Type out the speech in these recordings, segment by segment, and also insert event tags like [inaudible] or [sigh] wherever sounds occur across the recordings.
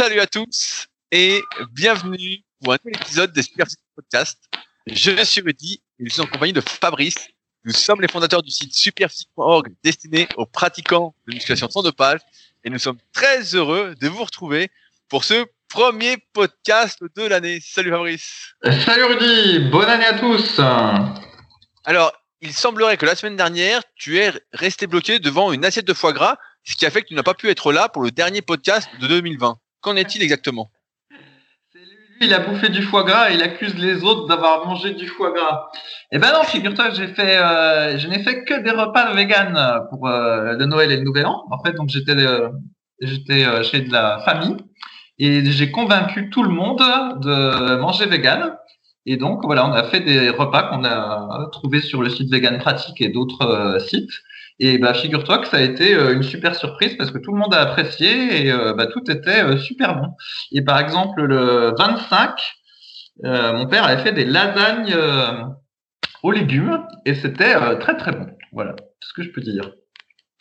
Salut à tous et bienvenue pour un nouvel épisode des Superphysique Podcast. Je suis Rudy et je suis en compagnie de Fabrice. Nous sommes les fondateurs du site superphysique.org destiné aux pratiquants de musculation sans dopage et nous sommes très heureux de vous retrouver pour ce premier podcast de l'année. Salut Fabrice. Salut Rudy, bonne année à tous. Alors, il semblerait que la semaine dernière, tu es resté bloqué devant une assiette de foie gras, ce qui a fait que tu n'as pas pu être là pour le dernier podcast de 2020. Qu'en est-il exactement? Lui, il a bouffé du foie gras et il accuse les autres d'avoir mangé du foie gras. Eh ben non, figure-toi, j'ai fait, euh, je n'ai fait que des repas vegan pour euh, le Noël et le Nouvel An. En fait, donc j'étais, euh, j'étais euh, chez de la famille et j'ai convaincu tout le monde de manger vegan. Et donc voilà, on a fait des repas qu'on a trouvés sur le site Vegan Pratique et d'autres euh, sites. Et bah figure-toi que ça a été euh, une super surprise parce que tout le monde a apprécié et euh, bah, tout était euh, super bon. Et par exemple le 25, euh, mon père avait fait des lasagnes euh, aux légumes et c'était euh, très très bon. Voilà, tout ce que je peux dire.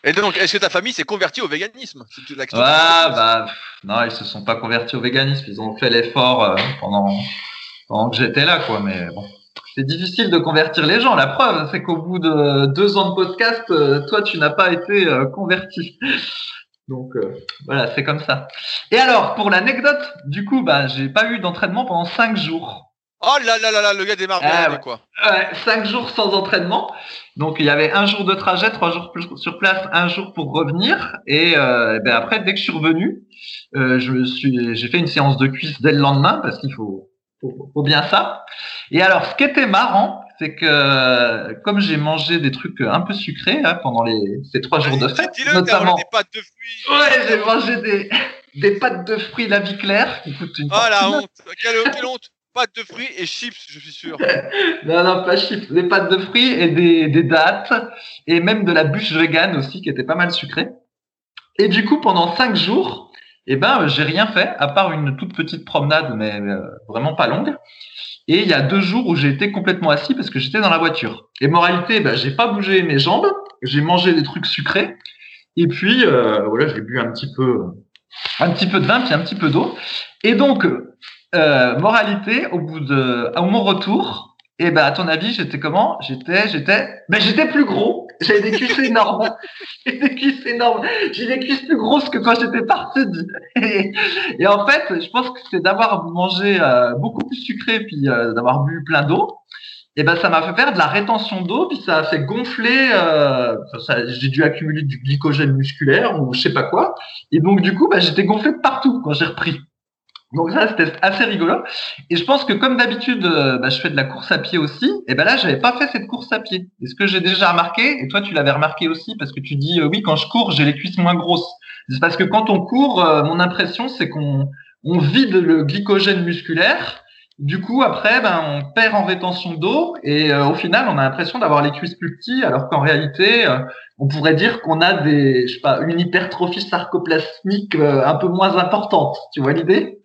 Et donc, est-ce que ta famille s'est convertie au véganisme la. Ah bah pff, non, ils se sont pas convertis au véganisme, ils ont fait l'effort pendant pendant que j'étais là quoi, mais bon. C'est difficile de convertir les gens. La preuve, c'est qu'au bout de deux ans de podcast, euh, toi, tu n'as pas été euh, converti. Donc euh, voilà, c'est comme ça. Et alors, pour l'anecdote, du coup, bah, j'ai pas eu d'entraînement pendant cinq jours. Oh là là là là, le gars démarre ouais. quoi. Ouais, cinq jours sans entraînement. Donc il y avait un jour de trajet, trois jours sur place, un jour pour revenir. Et euh, ben après, dès que je suis revenu, euh, je me suis, j'ai fait une séance de cuisse dès le lendemain parce qu'il faut, faut, faut bien ça. Et alors, ce qui était marrant, c'est que comme j'ai mangé des trucs un peu sucrés hein, pendant les, ces trois jours de fête, notamment, des pâtes de fruits. ouais, j'ai mangé des, des pâtes de fruits la vie claire qui coûtent une Oh la honte. Quelle, quelle honte. Pâtes de fruits et chips, je suis sûr. [laughs] Non, non, pas chips, des pâtes de fruits et des, des dattes et même de la bûche vegan aussi qui était pas mal sucrée. Et du coup, pendant cinq jours, eh ben, j'ai rien fait à part une toute petite promenade, mais euh, vraiment pas longue. Et il y a deux jours où j'ai été complètement assis parce que j'étais dans la voiture. Et moralité, ben, j'ai pas bougé mes jambes, j'ai mangé des trucs sucrés. Et puis, euh, voilà, j'ai bu un petit peu, un petit peu de vin puis un petit peu d'eau. Et donc, euh, moralité, au bout de, à mon retour, et ben à ton avis, j'étais comment? J'étais, j'étais, ben j'étais plus gros. J'avais des cuisses [laughs] énormes. J'ai des cuisses énormes. J'ai des cuisses plus grosses que quand j'étais parti. Et, et en fait, je pense que c'est d'avoir mangé euh, beaucoup plus sucré puis euh, d'avoir bu plein d'eau. Et ben ça m'a fait faire de la rétention d'eau puis ça a fait gonfler. Euh, j'ai dû accumuler du glycogène musculaire ou je sais pas quoi. Et donc du coup, ben, j'étais gonflé de partout quand j'ai repris. Donc ça, c'était assez rigolo. Et je pense que comme d'habitude, euh, bah, je fais de la course à pied aussi. Et ben là, j'avais pas fait cette course à pied. Et ce que j'ai déjà remarqué, et toi tu l'avais remarqué aussi, parce que tu dis euh, oui, quand je cours, j'ai les cuisses moins grosses. C'est parce que quand on court, euh, mon impression c'est qu'on on vide le glycogène musculaire. Du coup, après, ben, on perd en rétention d'eau et euh, au final, on a l'impression d'avoir les cuisses plus petits, alors qu'en réalité, euh, on pourrait dire qu'on a des, je sais pas, une hypertrophie sarcoplasmique euh, un peu moins importante. Tu vois l'idée?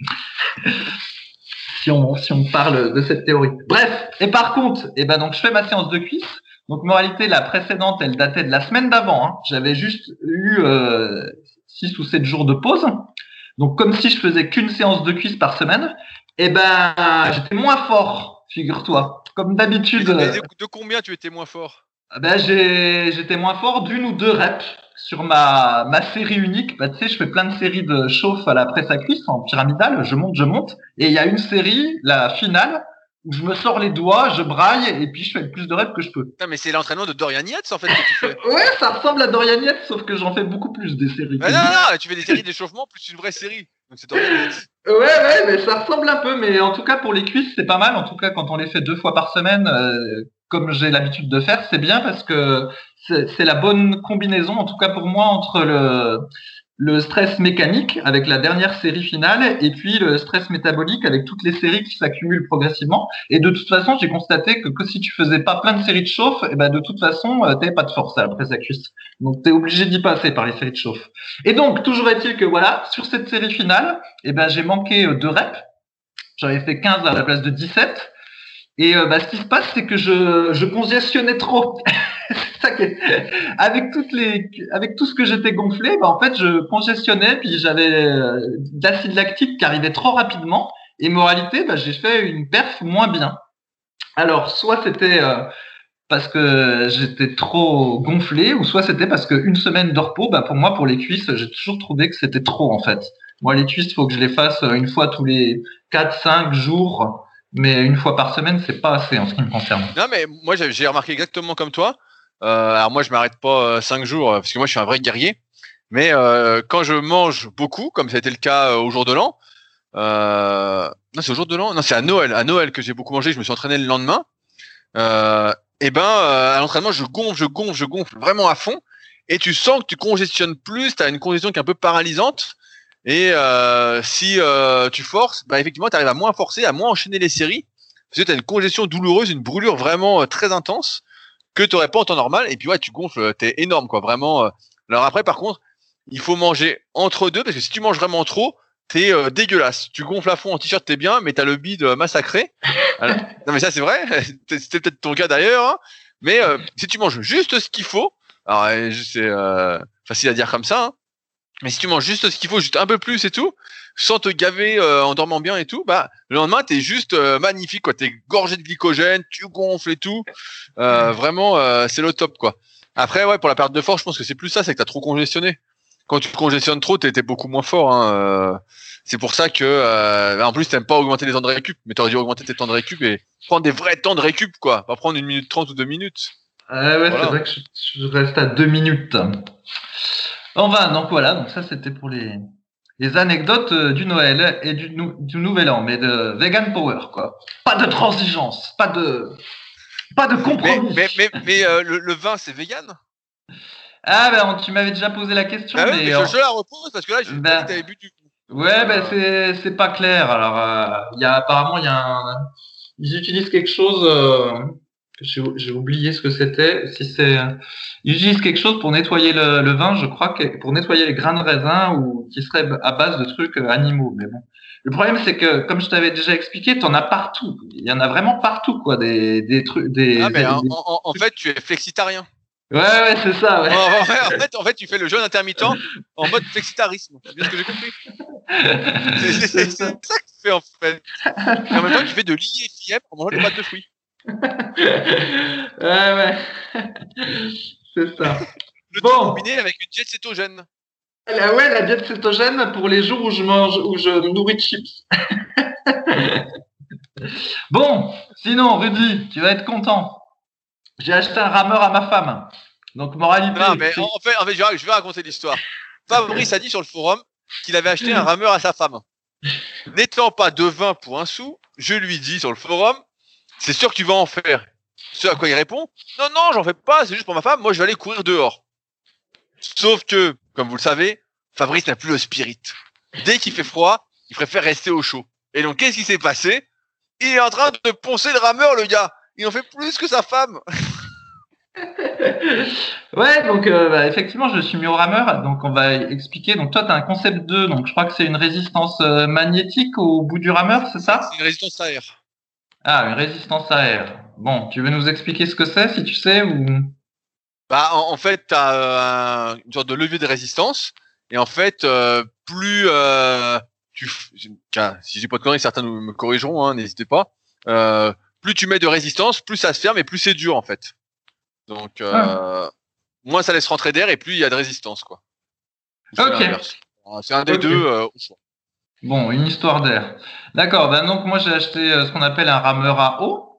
Si on, si on parle de cette théorie. Bref, et par contre, eh ben donc je fais ma séance de cuisse. Donc moralité, la précédente, elle datait de la semaine d'avant. hein. J'avais juste eu 6 ou 7 jours de pause. Donc comme si je faisais qu'une séance de cuisse par semaine, eh ben j'étais moins fort, figure-toi. Comme d'habitude. De, de combien tu étais moins fort? Ben, j'ai, j'étais moins fort d'une ou deux reps sur ma, ma série unique. Bah, tu sais, je fais plein de séries de chauffe à la presse à cuisse en pyramidale. Je monte, je monte. Et il y a une série, la finale, où je me sors les doigts, je braille et puis je fais le plus de reps que je peux. Mais c'est l'entraînement de Dorian Yates en fait que tu fais. [laughs] Ouais, ça ressemble à Dorian Yates, sauf que j'en fais beaucoup plus des séries. Mais non, non, non, tu fais des séries d'échauffement plus une vraie série. Donc c'est Dorian Yates. Ouais, ouais, mais ça ressemble un peu. Mais en tout cas, pour les cuisses, c'est pas mal. En tout cas, quand on les fait deux fois par semaine, euh, comme j'ai l'habitude de faire, c'est bien parce que c'est c'est la bonne combinaison, en tout cas pour moi, entre le, le stress mécanique avec la dernière série finale et puis le stress métabolique avec toutes les séries qui s'accumulent progressivement. Et de toute façon, j'ai constaté que, si tu faisais pas plein de séries de chauffe, et ben de toute façon, euh, t'avais pas de force à la presse à cuisse. Donc t'es obligé d'y passer par les séries de chauffe. Et donc, toujours est-il que voilà, sur cette série finale, et ben j'ai manqué euh, deux reps. J'avais fait 15 à la place de 17. Et euh, bah, ce qui se passe, c'est que je, je congestionnais trop. [laughs] [laughs] avec toutes les, avec tout ce que j'étais gonflé, bah, en fait, je congestionnais, puis j'avais euh, de l'acide lactique qui arrivait trop rapidement. Et moralité, bah, j'ai fait une perf moins bien. Alors, soit c'était euh, parce que j'étais trop gonflé, ou soit c'était parce qu'une semaine de repos, bah, pour moi, pour les cuisses, j'ai toujours trouvé que c'était trop en fait. Moi, les cuisses, il faut que je les fasse euh, une fois tous les 4-5 jours, mais une fois par semaine, c'est pas assez en ce qui me concerne. Non, mais moi, j'ai remarqué exactement comme toi. Euh, alors moi, je m'arrête pas 5 jours parce que moi, je suis un vrai guerrier. Mais quand je mange beaucoup, comme ça a été le cas au jour de l'an, euh, non, c'est au jour de l'an? Non, c'est à Noël. À Noël que j'ai beaucoup mangé. Je me suis entraîné le lendemain. Euh, et ben, euh, à l'entraînement, je gonfle, je gonfle, je gonfle vraiment à fond. Et tu sens que tu congestionnes plus. Tu as une congestion qui est un peu paralysante. Et euh, si euh, tu forces, bah effectivement, tu arrives à moins forcer, à moins enchaîner les séries. Parce que tu as une congestion douloureuse, une brûlure vraiment euh, très intense que tu n'aurais pas en temps normal. Et puis ouais, tu gonfles, t'es énorme quoi, vraiment. Alors après, par contre, il faut manger entre deux parce que si tu manges vraiment trop, t'es euh, dégueulasse. Tu gonfles à fond en t-shirt, t'es bien, mais t'as le bide euh, massacré. [laughs] non mais ça c'est vrai, [laughs] c'était peut-être ton cas d'ailleurs. Hein. Mais euh, si tu manges juste ce qu'il faut, alors c'est facile à dire comme ça, hein. mais si tu manges juste ce qu'il faut, juste un peu plus et tout, sans te gaver en dormant bien et tout, bah le lendemain t'es juste magnifique quoi. T'es gorgé de glycogène, tu gonfles et tout. vraiment, c'est le top quoi. Après ouais pour la perte de force, je pense que c'est plus ça, c'est que t'as trop congestionné quand tu congestionnes trop, tu étais beaucoup moins fort. Hein, euh. C'est pour ça que, euh, en plus, t'aimes pas augmenter les temps de récup, mais t'aurais dû augmenter tes temps de récup et prendre des vrais temps de récup, quoi. Pas prendre une minute trente ou deux minutes. Ouais, c'est vrai que je, reste à deux minutes. Va, donc voilà, donc ça c'était pour les, les anecdotes euh, du Noël et du, du Nouvel An, mais de vegan power, quoi. Pas de transigence, pas de, pas de compromis. Mais, mais, mais, le, le, vin, c'est vegan? Ah, ben, tu m'avais déjà posé la question. Ah mais, je, la repose parce que là, j'ai ben, t'avais bu du coup. Ouais, ben, c'est, c'est pas clair. Alors, euh, il y a, apparemment, il y a un, ils utilisent quelque chose, euh, j'ai, oublié ce que c'était. Si c'est, ils utilisent quelque chose pour nettoyer le, le, vin, je crois, que, pour nettoyer les grains de raisin ou qui serait à base de trucs euh, animaux. Mais bon. Le problème, c'est que, comme je t'avais déjà expliqué, t'en as partout. Il y en a vraiment partout, quoi, des, des trucs, des. Ah, mais en, en, en, fait, tu es flexitarien. Ouais, ouais, c'est ça. Ouais. en, fait, en fait, tu fais le jeûne intermittent en mode flexitarisme. C'est bien ce que j'ai compris? [laughs] C'est ça. que tu fais en fait. Et en même temps, tu fais de l'IFIM en mangeant des pâtes de fruits. [laughs] ouais, ouais. [laughs] C'est ça. Le bon. tout combiné avec une diète cétogène. Ah ouais, la diète cétogène pour les jours où je mange, où je me nourris de chips. [laughs] bon, sinon, Rudy, tu vas être content. J'ai acheté un rameur à ma femme. Donc, moralité. Non, mais en fait, en fait je vais raconter l'histoire. Fabrice a dit sur le forum qu'il avait acheté un rameur à sa femme. N'étant pas de vin pour un sou, je lui dis sur le forum, c'est sûr que tu vas en faire. Ce à quoi il répond, non, non, j'en fais pas, c'est juste pour ma femme, moi je vais aller courir dehors. Sauf que, comme vous le savez, Fabrice n'a plus le spirit. Dès qu'il fait froid, il préfère rester au chaud. Et donc, qu'est-ce qui s'est passé? Il est en train de poncer le rameur, le gars il en fait plus que sa femme. [laughs] ouais, donc euh, bah, effectivement, je suis mis au rameur. Donc on va expliquer. Donc toi, tu as un concept 2. Donc je crois que c'est une résistance euh, magnétique au bout du rameur, c'est ça? C'est une résistance à air. Ah, une résistance à air. Bon, tu veux nous expliquer ce que c'est, si tu sais ou? Bah, en, fait, tu as euh, une sorte de levier de résistance. Et en fait, plus tu, si j'ai pas de conneries, certains me corrigeront, hein, n'hésitez pas plus tu mets de résistance, plus ça se ferme et plus c'est dur en fait. Donc euh, ah. moins ça laisse rentrer d'air et plus il y a de résistance quoi. Ok. C'est un des deux euh, Bon, une histoire d'air. D'accord. Ben donc moi j'ai acheté euh, ce qu'on appelle un rameur à eau.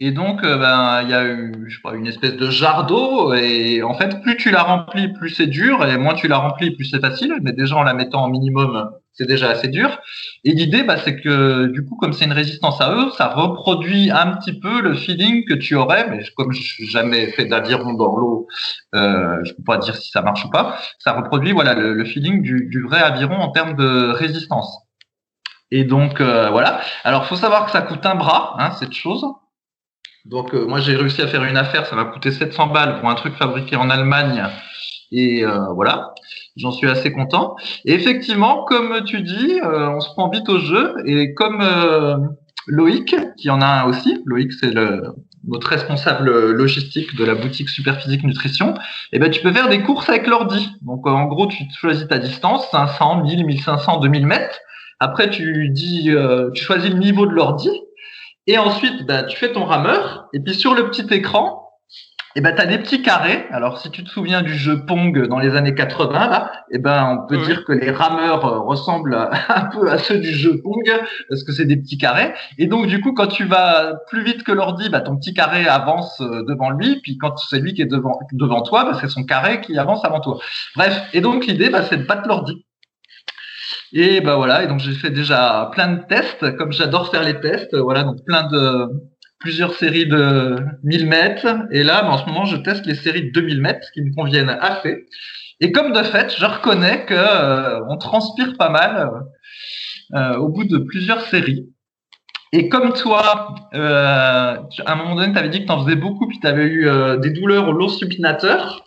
Et donc, ben, il y a eu, je une espèce de jarre d'eau. Et en fait, plus tu la remplis, plus c'est dur. Et moins tu la remplis, plus c'est facile. Mais déjà, en la mettant en minimum, c'est déjà assez dur. Et l'idée, bah, c'est que du coup, comme c'est une résistance à eux, ça reproduit un petit peu le feeling que tu aurais, mais comme je n'ai jamais fait d'aviron dans l'eau, euh, je peux pas dire si ça marche ou pas. Ça reproduit voilà le, feeling du, vrai aviron en termes de résistance. Et donc euh, voilà. Alors, faut savoir que ça coûte un bras, hein, cette chose. Donc euh, moi, j'ai réussi à faire une affaire, ça m'a coûté 700 balles pour un truc fabriqué en Allemagne. Et euh, voilà. J'en suis assez content. Et effectivement, comme tu dis, euh, on se prend vite au jeu. Et comme euh, Loïc, qui en a un aussi, Loïc c'est le, notre responsable logistique de la boutique Superphysique Nutrition, et ben tu peux faire des courses avec l'ordi. Donc en gros, tu choisis ta distance, 500, 1000, 1500, 2000 mètres. Après, tu dis, euh, tu choisis le niveau de l'ordi, et ensuite, bah, tu fais ton rameur, et puis sur le petit écran, et ben, tu as des petits carrés. Alors, si tu te souviens du jeu Pong dans les années 80, là, et ben, on peut dire que les rameurs euh, ressemblent [laughs] un peu à ceux du jeu Pong, parce que c'est des petits carrés. Et donc, du coup, quand tu vas plus vite que l'ordi, bah, ton petit carré avance euh, devant lui. Puis quand c'est lui qui est devant, devant toi, bah, c'est son carré qui avance avant toi. Bref. Et donc, l'idée, bah, c'est de battre l'ordi. Et bah voilà, et donc j'ai fait déjà plein de tests, comme j'adore faire les tests, voilà, donc plein de, plusieurs séries de 1000 mètres. Et là, en ce moment, je teste les séries de 2000 mètres qui me conviennent assez. Et comme de fait, je reconnais que euh, on transpire pas mal euh, au bout de plusieurs séries. Et comme toi, euh, à un moment donné, tu avais dit que tu en faisais beaucoup, puis tu avais eu des douleurs au long supinateur.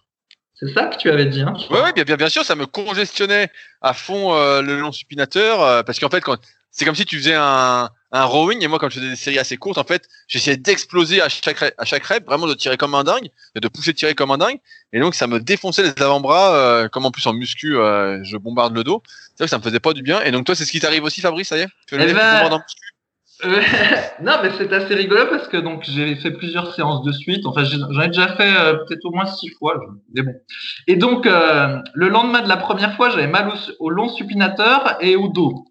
C'est ça que tu avais dit, hein Oui, bien, bien, bien sûr, ça me congestionnait à fond le long supinateur, parce qu'en fait, quand c'est comme si tu faisais un, un rowing et moi comme je faisais des séries assez courtes en fait j'essayais d'exploser à chaque à chaque rep vraiment de tirer comme un dingue de pousser tirer comme un dingue et donc ça me défonçait les avant-bras euh, comme en plus en muscu euh, je bombarde le dos. C'est vrai que ça me faisait pas du bien et donc toi c'est ce qui t'arrive aussi Fabrice ça y est? Tu eh ben... euh, [laughs] non mais c'est assez rigolo parce que donc j'ai fait plusieurs séances de suite enfin j'en ai déjà fait peut-être au moins six fois mais bon et donc le lendemain de la première fois j'avais mal au long supinateur et au dos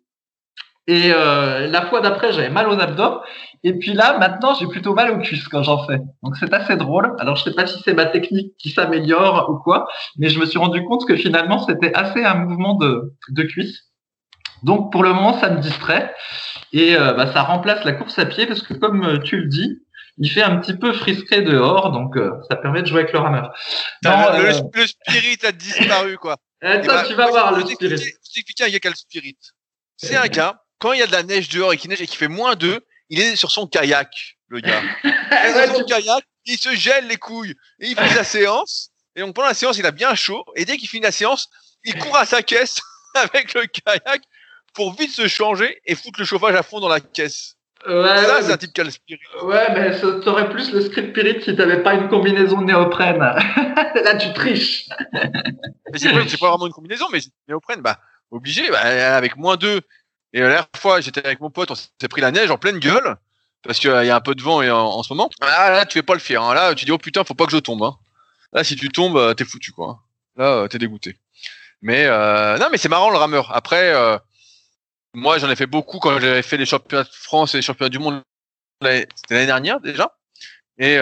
et euh, la fois d'après, j'avais mal aux abdos. Et puis là, maintenant, j'ai plutôt mal aux cuisses quand j'en fais. Donc c'est assez drôle. Alors je sais pas si c'est ma technique qui s'améliore ou quoi, mais je me suis rendu compte que finalement, c'était assez un mouvement de, de cuisse. Donc pour le moment, ça me distrait. Et euh, bah, ça remplace la course à pied parce que comme euh, tu le dis, il fait un petit peu frisqué dehors, donc euh, ça permet de jouer avec le rameur. le, le, spirit a disparu, quoi. Attends, [laughs] eh, bah, tu vas voir le spirit. Je t'expliquer un gars qui a le spirit. C'est un gars quand il y a de la neige dehors et qu'il neige et qu'il fait moins 2, il est sur son kayak, le gars. [laughs] Il est sur son kayak, il se gèle les couilles et il fait la séance. Et donc pendant la séance, il a bien chaud. Et dès qu'il finit la séance, il court à sa caisse [laughs] avec le kayak pour vite se changer et foutre le chauffage à fond dans la caisse. Ouais, ça, c'est un type qui a le spirit. Ouais, mais ça aurait plus le script spirit si t'avais pas une combinaison néoprène. [laughs] Là, tu triches. mais c'est pas, vraiment une combinaison, mais néoprène, bah, obligé, bah, avec moins 2 et la dernière fois, j'étais avec mon pote, on s'est pris la neige en pleine gueule, parce qu'il y a un peu de vent et en, ce moment. Ah là, tu fais pas le fier. Hein. Là, tu dis, oh putain, faut pas que je tombe. Hein. Là, si tu tombes, euh, t'es foutu, quoi. Là, euh, t'es dégoûté. Mais euh, non, mais c'est marrant le rameur. Après, moi, j'en ai fait beaucoup quand j'avais fait les championnats de France et les championnats du monde. L'année dernière déjà. Et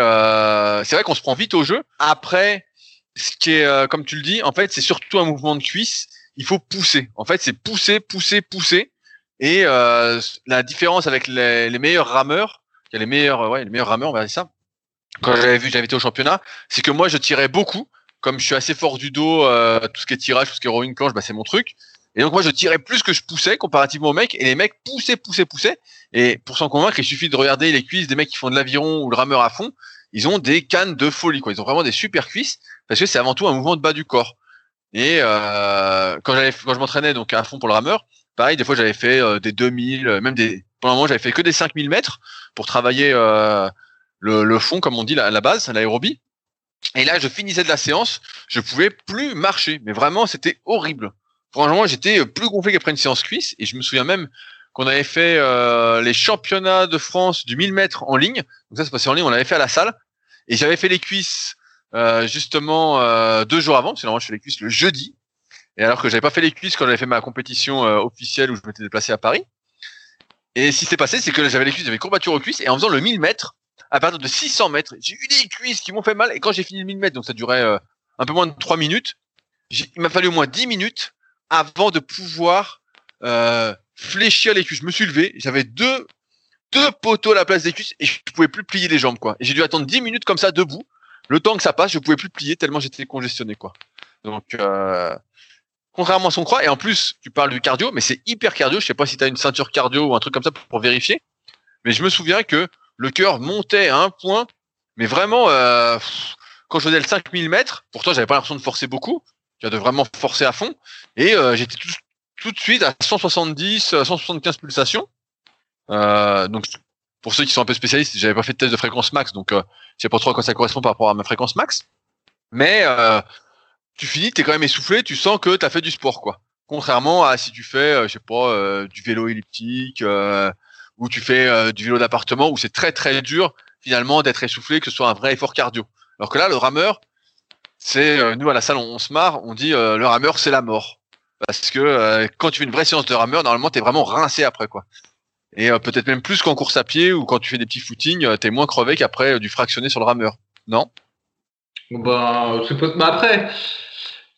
c'est vrai qu'on se prend vite au jeu. Après, ce qui est, comme tu le dis, en fait, c'est surtout un mouvement de cuisse. Il faut pousser. En fait, c'est pousser, pousser, pousser. Et euh, la différence avec les, les meilleurs rameurs, il y a les meilleurs, ouais, les meilleurs rameurs, on va dire ça. Quand j'avais vu, j'avais été au championnat, c'est que moi je tirais beaucoup, comme je suis assez fort du dos, euh, tout ce qui est tirage, tout ce qui est rowing planche, bah, c'est mon truc. Et donc moi je tirais plus que je poussais comparativement aux mecs, et les mecs poussaient, poussaient, poussaient. Et pour s'en convaincre, il suffit de regarder les cuisses des mecs qui font de l'aviron ou le rameur à fond. Ils ont des cannes de folie, quoi. Ils ont vraiment des super cuisses parce que c'est avant tout un mouvement de bas du corps. Et euh, quand quand je m'entraînais donc à fond pour le rameur, Pareil, des fois j'avais fait euh, des 2000, euh, même des. Pendant un moment, j'avais fait que des 5000 mètres pour travailler euh, le, le, fond, comme on dit, la, la base, l'aérobie. Et là, je finissais de la séance, je pouvais plus marcher. Mais vraiment, c'était horrible. Franchement, j'étais plus gonflé qu'après une séance cuisse. Et je me souviens même qu'on avait fait euh, les championnats de France du 1000 mètres en ligne. Donc ça, c'est passé en ligne. On l'avait fait à la salle. Et j'avais fait les cuisses euh, justement euh, deux jours avant. Parce que normalement, je fais les cuisses le jeudi. Et alors que j'avais pas fait les cuisses quand j'avais fait ma compétition euh, officielle où je m'étais déplacé à Paris. Et ce qui s'est passé, c'est que j'avais les cuisses, j'avais courbature aux cuisses, et en faisant le 1000 mètres, à partir de 600 mètres, j'ai eu des cuisses qui m'ont fait mal, et quand j'ai fini le 1000 mètres, donc ça durait euh, un peu moins de 3 minutes, il m'a fallu au moins 10 minutes avant de pouvoir euh, fléchir les cuisses. Je me suis levé, j'avais deux, deux poteaux à la place des cuisses, et je pouvais plus plier les jambes, quoi. J'ai dû attendre 10 minutes comme ça, debout. Le temps que ça passe, je pouvais plus plier tellement j'étais congestionné, quoi. Donc, euh, contrairement à ce qu'on croit. Et en plus, tu parles du cardio, mais c'est hyper cardio. Je sais pas si tu as une ceinture cardio ou un truc comme ça pour, vérifier. Mais je me souviens que le cœur montait à un point, mais vraiment, euh, quand je faisais le 5000 mètres, pourtant j'avais pas l'impression de forcer beaucoup, tu as de vraiment forcer à fond, et euh, j'étais tout, tout, de suite à 170, 175 pulsations. Euh, donc pour ceux qui sont un peu spécialistes, j'avais pas fait de test de fréquence max, donc euh, je sais pas trop à quoi ça correspond par rapport à ma fréquence max. Mais euh, tu finis, tu es quand même essoufflé, tu sens que tu as fait du sport, quoi. Contrairement à si tu fais, euh, je sais pas, euh, du vélo elliptique, euh, ou tu fais euh, du vélo d'appartement, où c'est très très dur finalement d'être essoufflé, que ce soit un vrai effort cardio. Alors que là, le rameur, c'est euh, nous à la salle, on, se marre, on dit euh, le rameur c'est la mort, parce que euh, quand tu fais une vraie séance de rameur, normalement tu es vraiment rincé après, quoi. Et euh, peut-être même plus qu'en course à pied ou quand tu fais des petits footings, t'es moins crevé qu'après du fractionné sur le rameur. Non? Ben, je suppose. Mais après,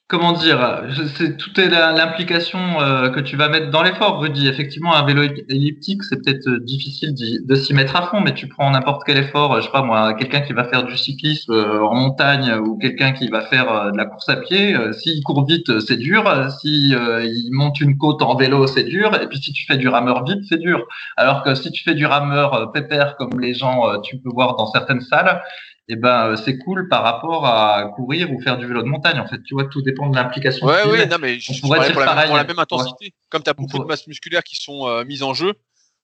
comment dire, sais, tout est l'implication euh, que tu vas mettre dans l'effort, Rudy. Effectivement, un vélo elliptique, c'est peut-être euh, difficile de s'y mettre à fond, mais tu prends n'importe quel effort, euh, je sais pas moi, quelqu'un qui va faire du cyclisme en montagne ou quelqu'un qui va faire de la course à pied, s'il court vite, c'est dur. Si il monte une côte en vélo, c'est dur. Et puis si tu fais du rameur vite, c'est dur. Alors que si tu fais du rameur pépère comme les gens, tu peux voir dans certaines salles, eh ben euh, c'est cool par rapport à courir ou faire du vélo de montagne. En fait, tu vois, tout dépend de l'implication. Ouais, oui, mets. non, mais je, dire pour, la, pareil, pour la ouais. même intensité. Comme tu as beaucoup pourrait- de masses musculaires qui sont euh, mises en jeu,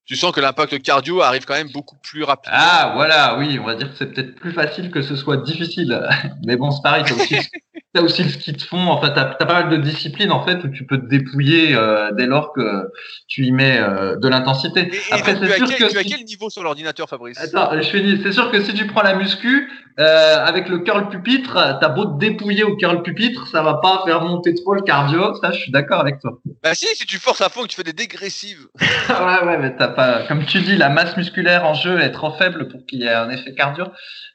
tu sens que l'impact cardio arrive quand même beaucoup plus rapidement. Ah, voilà, oui, on va dire que c'est peut-être plus facile que ce soit difficile. [laughs] Mais bon, c'est pareil, t'as aussi, [laughs] t'as aussi le ski de fond. Enfin, t'as, t'as pas mal de disciplines, en fait, où tu peux te dépouiller euh, dès lors que tu y mets euh, de l'intensité. Après, c'est as sûr quel, que tu as quel niveau sur l'ordinateur, Fabrice? Attends, je finis. C'est sûr que si tu prends la muscu, euh, avec le curl pupitre, t'as beau te dépouiller au curl pupitre, ça va pas faire monter trop le cardio. Ça, je suis d'accord avec toi. Bah si, si tu forces à fond que tu fais des dégressives. [laughs] ouais, ouais, mais t'as pas, comme tu dis, la masse musculaire en jeu est trop faible pour qu'il y ait un effet cardio.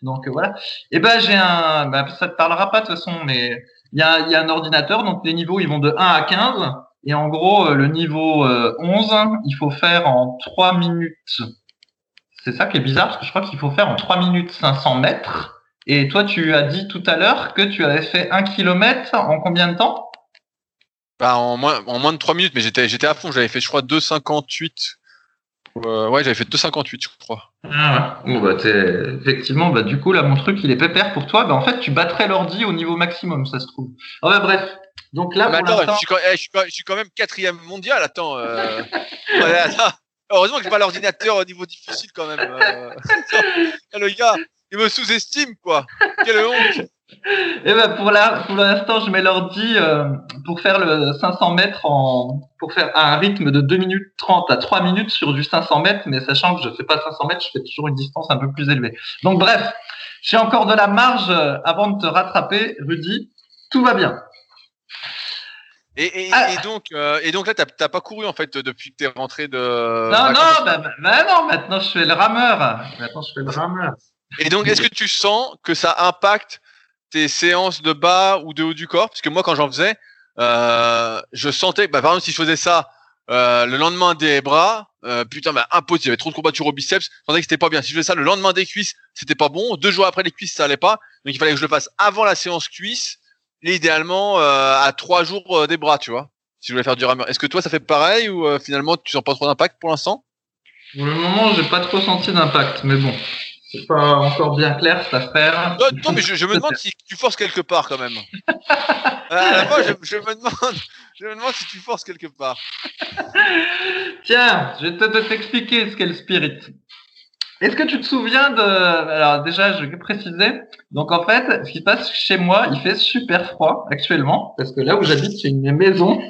Donc euh, voilà. Et ben j'ai un, bah, ça te parlera pas de toute façon, mais il y a, un ordinateur, donc les niveaux ils vont de 1 à 15. Et en gros, euh, le niveau euh, 11, il faut faire en 3 minutes. C'est ça qui est bizarre, parce que je crois qu'il faut faire en 3 minutes 500 mètres. Et toi, tu as dit tout à l'heure que tu avais fait 1 kilomètre en combien de temps? Bah, en, moins, en moins de 3 minutes, mais j'étais j'étais à fond. J'avais fait, je crois, 2,58. Euh, ouais, j'avais fait 2,58, je crois. Ah ouais. Bon, bah, t'es- effectivement, bah, du coup, là, mon truc, il est pépère pour toi. Bah, en fait, tu battrais l'ordi au niveau maximum, ça se trouve. Ah bah, bref. Donc là, Mais pour attends, je suis, quand, eh, je, suis quand, je suis quand même quatrième mondial. Attends. Euh... [laughs] ouais, attends. Heureusement que j'ai pas l'ordinateur au niveau difficile quand même. Euh... [laughs] Le gars, il me sous-estime quoi. Quelle honte. Eh ben, pour la- pour l'instant, je mets l'ordi euh, pour faire le 500 mètres en, pour faire un rythme de 2 minutes 30 à 3 minutes sur du 500 mètres, mais sachant que je fais pas 500 mètres, je fais toujours une distance un peu plus élevée. Donc, bref. J'ai encore de la marge euh, avant de te rattraper, Rudy. Tout va bien. Et, et, Ah. et donc, euh, et donc là, t'as t'as pas couru en fait depuis que t'es rentré de. non, non, bah, bah, bah non, maintenant je fais le rameur. Maintenant je fais le rameur. Et donc, est-ce que tu sens que ça impacte tes séances de bas ou de haut du corps Parce que moi, quand j'en faisais, euh, je sentais, bah, par exemple, si je faisais ça euh, le lendemain des bras, euh, putain, bah, impossible, il y avait trop de courbatures au biceps, je sentais que c'était pas bien. Si je faisais ça le lendemain des cuisses, c'était pas bon. Deux jours après les cuisses, ça allait pas. Donc, il fallait que je le fasse avant la séance cuisse, et idéalement à trois jours des bras, tu vois. Si je voulais faire du rameur. Est-ce que toi, ça fait pareil ou finalement, tu sens pas trop d'impact pour l'instant? Pour le moment, j'ai pas trop senti d'impact, mais bon, c'est pas encore bien clair cette affaire. Non, non, mais je, je me demande si tu forces quelque part quand même. Euh, la fois, je, je me demande, je me demande si tu forces quelque part. Tiens, je vais te te t'expliquer ce qu'est le spirit. Est-ce que tu te souviens de... Alors déjà, je vais préciser. Donc en fait, ce qui se passe chez moi, il fait super froid actuellement, parce que là où j'habite, c'est une maison.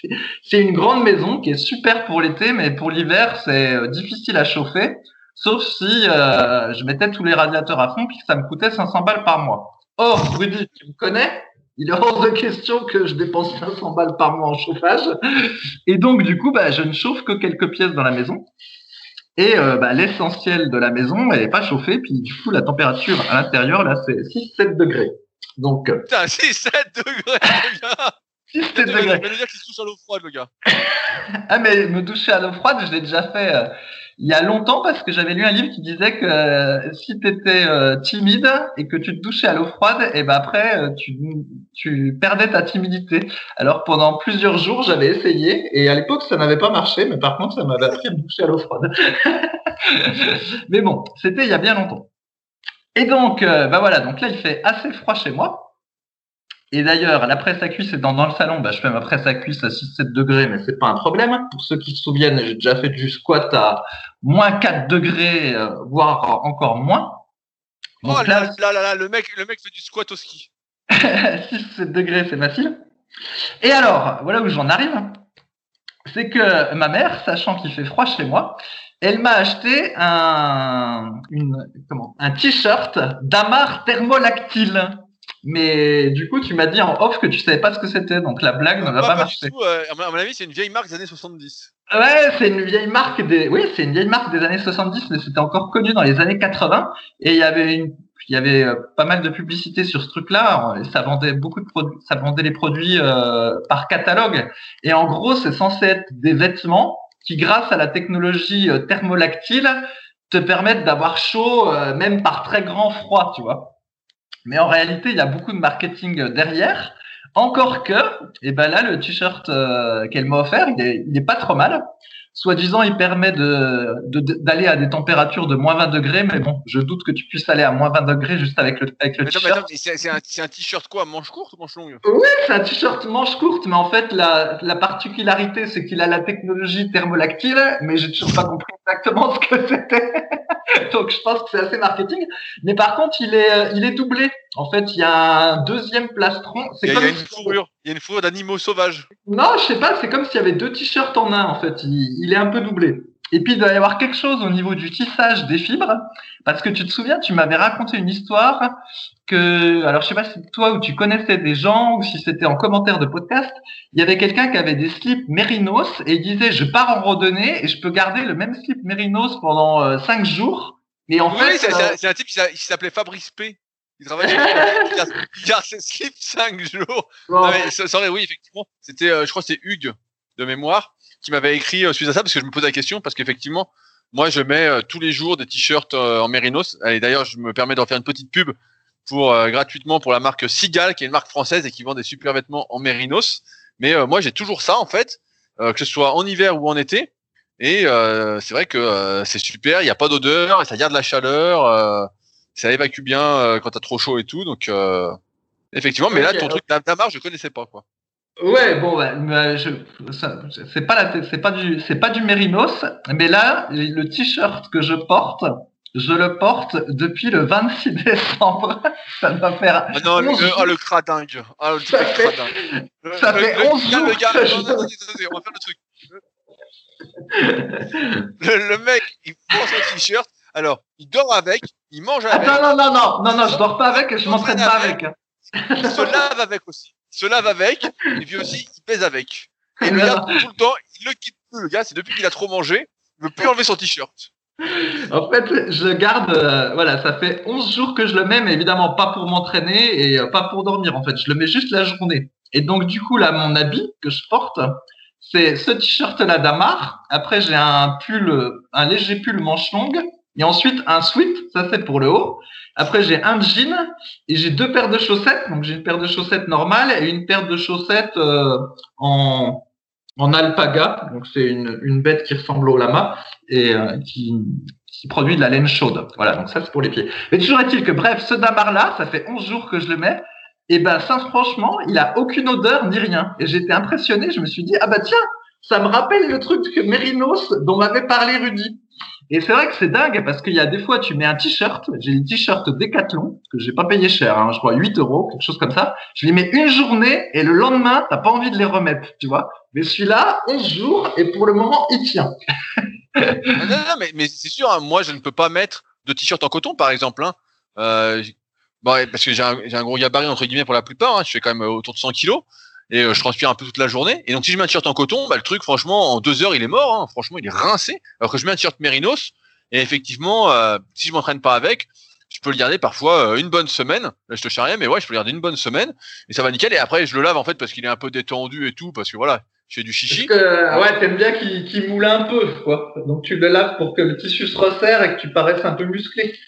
c'est- C'est une grande maison qui est super pour l'été, mais pour l'hiver, c'est euh, difficile à chauffer. Sauf si euh, je mettais tous les radiateurs à fond, puis que ça me coûtait 500 balles par mois. Or, Rudy, tu me connais Il est hors de question que je dépense 500 balles par mois en chauffage. Et donc, du coup, bah, je ne chauffe que quelques pièces dans la maison. Et euh, bah, l'essentiel de la maison, elle n'est pas chauffée. Puis, du coup, la température à l'intérieur, là, c'est 6-7 degrés. Donc, euh, Putain, 6, 7 degrés, [laughs] le gars. 6-7 Tu vas degrés. nous dire qu'il se touche à l'eau froide, le gars. Ah, mais me doucher à l'eau froide, je l'ai déjà fait euh, il y a longtemps parce que j'avais lu un livre qui disait que euh, si tu étais timide et que tu te douchais à l'eau froide, et ben après, euh, tu, tu perdais ta timidité. Alors pendant plusieurs jours, j'avais essayé et à l'époque, ça n'avait pas marché, mais par contre, ça m'avait appris à me doucher à l'eau froide. [laughs] mais bon, c'était il y a bien longtemps. Et donc, euh, bah voilà, donc là, il fait assez froid chez moi. Et d'ailleurs, la presse à cuisse étant dans le salon, bah, je fais ma presse à cuisse à 6-7 degrés, mais c'est pas un problème. Pour ceux qui se souviennent, j'ai déjà fait du squat à moins 4 degrés, euh, voire encore moins. oh là, là, là, là, le mec, le mec fait du squat au ski. [laughs] 6-7 degrés, c'est facile. Et alors, voilà où j'en arrive. C'est que ma mère, sachant qu'il fait froid chez moi, elle m'a acheté un, une, comment, un t-shirt d'Amar thermolactyle. Mais du coup, tu m'as dit en off que tu savais pas ce que c'était, donc la blague ne va pas, marcher. Euh, à mon avis, c'est une vieille marque des années 70. Ouais, c'est une vieille marque des, oui, c'est une vieille marque des années 70, mais c'était encore connu dans les années 80. Et il y avait une, il y avait euh, pas mal de publicité sur ce truc-là. Ça vendait beaucoup de produits, ça vendait les produits euh, par catalogue. Et en gros, c'est censé être des vêtements qui, grâce à la technologie thermolactyle, te permettent d'avoir chaud même par très grand froid, tu vois. Mais en réalité, il y a beaucoup de marketing derrière. Encore que, et eh ben là, le t-shirt euh, qu'elle m'a offert, il est, il est, pas trop mal. Soi-disant, il permet de, d'aller à des températures de moins 20 degrés, mais bon, je doute que tu puisses aller à moins 20 degrés juste avec le, avec le t-shirt. C'est un, un t-shirt quoi, manche courte ou manche longue? Oui, c'est un t-shirt manche courte, mais en fait, la, la particularité, c'est qu'il a la technologie thermolactyle, mais j'ai toujours pas compris exactement ce que c'était. [laughs] Donc, je pense que c'est assez marketing. Mais par contre, il est, il est doublé. En fait, il y a un deuxième plastron. Il y, a une fourrure. Il y a une fourrure d'animaux sauvages. Non, je sais pas. C'est comme s'il y avait deux t-shirts en un. En fait, il, est un peu doublé. Et puis, il doit y avoir quelque chose au niveau du tissage des fibres. Parce que tu te souviens, tu m'avais raconté une histoire que, alors je sais pas si toi ou tu connaissais des gens ou si c'était en commentaire de podcast. Il y avait quelqu'un qui avait des slips mérinos et il disait, je pars en randonnée et je peux garder le même slip mérinos pendant euh, cinq jours. Et en fait, c'est un, euh, type qui s'appelait Fabrice P. Il travaille chez il garde ses slips 5 jours. Non, mais, ça, oui, effectivement. C'était, euh, je crois c'est Hugues de mémoire qui m'avait écrit euh, suite à ça parce que je me posais la question parce qu'effectivement, moi, je mets euh, tous les jours des t-shirts en mérinos. Et d'ailleurs, je me permets d'en faire une petite pub pour gratuitement pour la marque Sigal, qui est une marque française et qui vend des super vêtements en mérinos. Mais moi, j'ai toujours ça en fait, que ce soit en hiver ou en été. Et c'est vrai que c'est super. Il n'y a pas d'odeur et ça garde la chaleur ça évacue bien euh, quand t'as trop chaud et tout. Donc, euh, effectivement, mais là, ton truc d'Amar, je connaissais pas, quoi. Ouais, bon, bah, c'est pas c'est pas du, c'est pas du mérinos, mais là, le t-shirt que je porte, je le porte depuis le 26 décembre. [laughs] ça va faire. Ah non, le, oh, le cradingue. Ah, le ça fait, cradingue. [laughs] Ça le, fait 11 jours. Le gars, on va faire le truc. le, le mec, il prend son t-shirt, alors, il dort avec, il mange avec. Attends, non, non, non, non, non, je dors pas avec je m'entraîne pas avec. Il se lave avec aussi. Il se lave avec, et puis aussi, il pèse avec. Et le gars, tout le temps, il le quitte plus, le gars, c'est depuis qu'il a trop mangé, il veut plus enlever son t-shirt. En fait, je garde, euh, voilà, ça fait 11 jours que je le mets, mais évidemment pas pour m'entraîner et euh, pas pour dormir, en fait. Je le mets juste la journée. Et donc, du coup, là, mon habit que je porte, c'est ce t-shirt-là d'Amar. Après, j'ai un pull, un léger pull manche longue et ensuite, un sweat, ça c'est pour le haut. Après, j'ai un jean et j'ai deux paires de chaussettes. Donc, j'ai une paire de chaussettes normales et une paire de chaussettes euh, en, en alpaga. Donc, c'est une, une bête qui ressemble au lama et euh, qui, qui produit de la laine chaude. Voilà, donc ça c'est pour les pieds. Mais toujours est-il que, bref, ce damar-là, ça fait 11 jours que je le mets. Et ben, ça, franchement, il a aucune odeur ni rien. Et j'étais impressionné. Je me suis dit, ah bah tiens, ça me rappelle le truc que Mérinos dont m'avait parlé Rudy. Et c'est vrai que c'est dingue parce qu'il y a des fois, tu mets un t-shirt, j'ai des t-shirts Decathlon, que j'ai pas payé cher, hein, je crois 8 euros, quelque chose comme ça. Je les mets une journée et le lendemain, t'as pas envie de les remettre, tu vois. Mais celui-là, 11 jours et pour le moment, il tient. non, non, mais, c'est sûr, hein, moi, je ne peux pas mettre de t-shirt en coton, par exemple. Hein. Euh, parce que j'ai un, un, gros gabarit, entre guillemets, pour la plupart. Je fais quand même autour de 100 kilos et euh, je transpire un peu toute la journée. Et donc si je mets un t-shirt en coton, bah, le truc franchement en deux heures il est mort. Hein. Franchement il est rincé. Alors que je mets un t-shirt mérinos et effectivement euh, si je m'entraîne pas avec, je peux le garder parfois euh, une bonne semaine. Là je te charrie, mais ouais je peux le garder une bonne semaine et ça va nickel. Et après je le lave en fait parce qu'il est un peu détendu et tout parce que voilà je fais du chichi. Ouais, t'aimes bien qu'il moule un peu. Donc tu le laves pour que le tissu se resserre et que tu paraisses un peu musclé.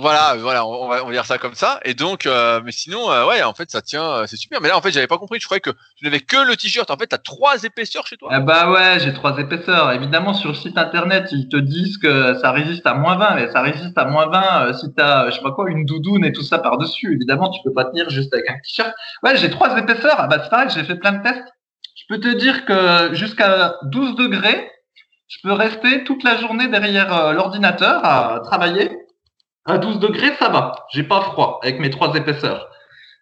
Voilà, voilà, on va, on dire ça comme ça. Et donc, euh, mais sinon, euh, ouais, en fait, ça tient, euh, c'est super. Mais là, en fait, j'avais pas compris. Je croyais que tu n'avais que le t-shirt. En fait, t'as trois épaisseurs chez toi. Ah bah ouais, j'ai trois épaisseurs. Évidemment, sur le site internet, ils te disent que ça résiste à moins 20, mais ça résiste à moins 20 euh, si t'as, je sais pas quoi, une doudoune et tout ça par-dessus. Évidemment, tu peux pas tenir juste avec un t-shirt. Ouais, j'ai trois épaisseurs. Ah bah c'est pareil, j'ai fait plein de tests. Je peux te dire que jusqu'à 12 degrés, je peux rester toute la journée derrière l'ordinateur à travailler. À 12 degrés, ça va. J'ai pas froid avec mes trois épaisseurs.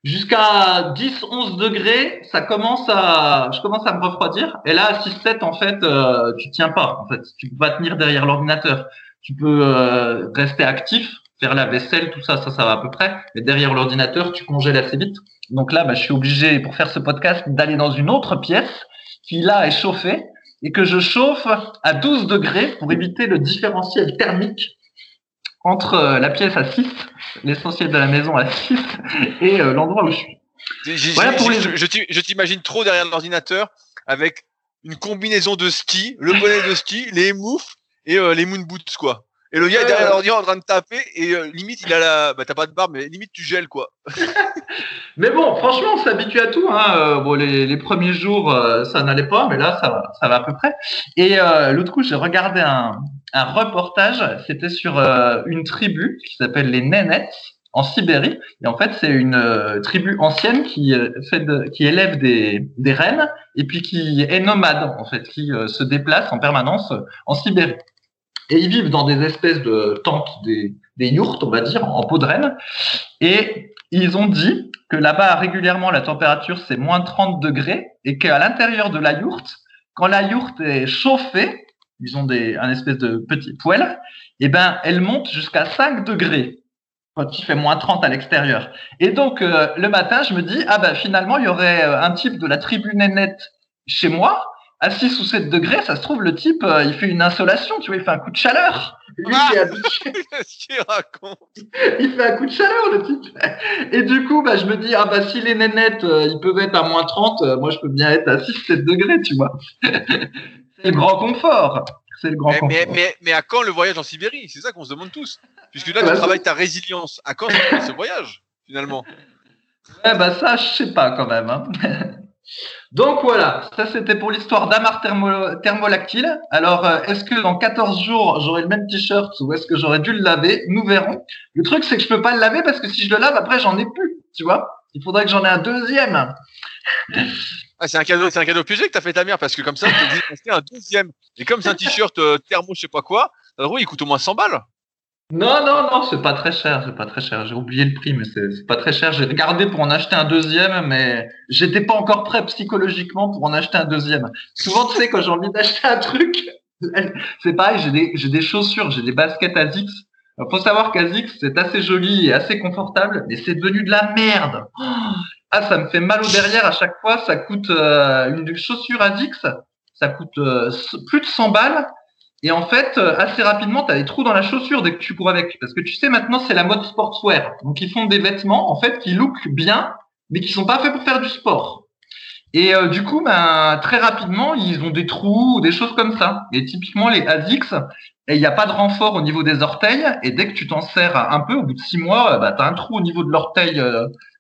Jusqu'à 10, 11 degrés, ça commence à, je commence à me refroidir. Et là, à 6, 7, en fait, euh, tu tiens pas. En fait, tu pas tenir derrière l'ordinateur. Tu peux euh, rester actif, faire la vaisselle, tout ça, ça, ça va à peu près. Mais derrière l'ordinateur, tu congèles assez vite. Donc là, bah, je suis obligé, pour faire ce podcast, d'aller dans une autre pièce qui là est chauffée et que je chauffe à 12 degrés pour éviter le différentiel thermique entre euh, la pièce à 6, l'essentiel de la maison à 6 et euh, l'endroit où je suis. Voilà pour les- je- je t'i- je t'imagine trop derrière l'ordinateur avec une combinaison de ski, le bonnet de ski, [laughs] les moufs et euh, les moon boots quoi. Et le gars est derrière ouais. l'ordi en train de taper et euh, limite il a la, bah t'as pas de barbe mais limite tu gèles quoi. [laughs] Mais bon, franchement, on s'habitue à tout. Hein. Euh, bon, les, les premiers jours, ça n'allait pas, mais là, ça va, ça va à peu près. Et l'autre coup, j'ai regardé un, un reportage. C'était sur euh, une tribu qui s'appelle les Nénets en Sibérie. Et en fait, c'est une euh, tribu ancienne qui euh, fait de- qui élève des, des rennes et puis qui est nomade en fait, qui se déplace en permanence en Sibérie. Et ils vivent dans des espèces de tentes, des, des yourtes, on va dire, en peau de renne. Et ils ont dit que là-bas, régulièrement, la température, c'est moins 30 degrés et qu'à l'intérieur de la yourte, quand la yourte est chauffée, ils ont des, un espèce de petit poêle, et ben, elle monte jusqu'à 5 degrés quand il fait moins 30 à l'extérieur. Et donc, euh, le matin, je me dis, ah ben, finalement, il y aurait euh, un type de la tribu nénette chez moi, à 6 ou 7 degrés, ça se trouve, le type, euh, il fait une insolation, tu vois, il fait un coup de chaleur. Lui, Ah habitué qu'il raconte il fait un coup de chaleur le type. Et du coup, bah, je me dis, ah bah si les nénettes, euh, ils peuvent être à moins 30, euh, moi je peux bien être à 6-7 degrés, tu vois. C'est le grand confort. C'est le grand mais, confort. mais, mais, mais à quand le voyage en Sibérie? C'est ça qu'on se demande tous. Puisque là Ah bah, tu travailles ta résilience. À quand ce ce voyage finalement? Ouais, bah ça, je sais pas quand même. hein. [laughs] Donc voilà, ça c'était pour l'histoire d'Amar thermo- thermolactyle. Alors, euh, est-ce que dans 14 jours, j'aurai le même t-shirt ou est-ce que j'aurais dû le laver? Nous verrons. Le truc, c'est que je peux pas le laver parce que si je le lave, après, j'en ai plus, tu vois? Il faudrait que j'en ai un deuxième. Ah, c'est un cadeau, c'est un cadeau piégé que t'as fait ta mère parce que comme ça, d'acheter un deuxième. Et comme c'est un t-shirt euh, thermo, je sais pas quoi, alors oui, il coûte au moins 100 balles. Non, non, non, c'est pas très cher, c'est pas très cher. J'ai oublié le prix, mais c'est pas très cher. J'ai regardé pour en acheter un deuxième, mais j'étais pas encore prêt psychologiquement pour en acheter un deuxième. Souvent, tu sais, quand j'ai envie d'acheter un truc, [laughs] c'est pareil, j'ai des, des chaussures, j'ai des baskets ASICS. Alors, faut savoir qu'ASICS, c'est assez joli et assez confortable, mais c'est devenu de la merde. Ah, ça me fait mal au derrière à chaque fois. Ça coûte euh, une chaussure ASICS, ça coûte euh, plus de 100 balles. Et en fait, euh, assez rapidement, tu as des trous dans la chaussure dès que tu cours avec. Parce que tu sais, maintenant, c'est la mode sportswear. Donc, ils font des vêtements, en fait, qui lookent bien, mais qui sont pas faits pour faire du sport. Et du coup, ben, très rapidement, ils ont des trous ou des choses comme ça. Et typiquement, les ASICS, il n'y a pas de renfort au niveau des orteils. Et dès que tu t'en sers un peu, au bout de six mois, bah, tu as un trou au niveau de l'orteil,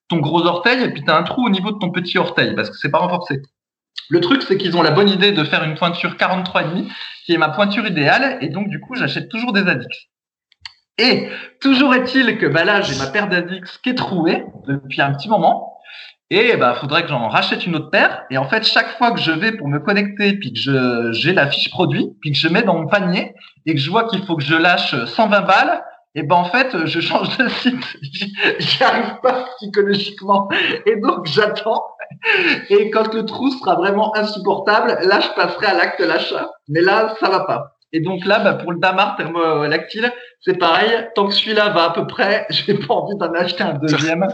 ton gros orteil, et puis tu as un trou au niveau de ton petit orteil, parce que c'est pas renforcé. Le truc, c'est qu'ils ont la bonne idée de faire une pointure 43,5, qui est ma pointure idéale, et donc du coup, j'achète toujours des Adix. Et toujours est-il que bah là, j'ai ma paire d'Adix qui est trouée depuis un petit moment, et bah faudrait que j'en rachète une autre paire. Et en fait, chaque fois que je vais pour me connecter, puis que j'ai la fiche produit, puis que je mets dans mon panier, et que je vois qu'il faut que je lâche 120 balles, et ben en fait, je change de site. [laughs] J'y arrive pas psychologiquement, et donc j'attends. Et quand le trou sera vraiment insupportable, là, je passerai à l'acte d'achat. Mais là, ça va pas. Et donc là, bah, pour le Damar thermolactyle, c'est pareil. Tant que celui-là va à peu près, [laughs] j'ai pas envie d'en acheter un deuxième.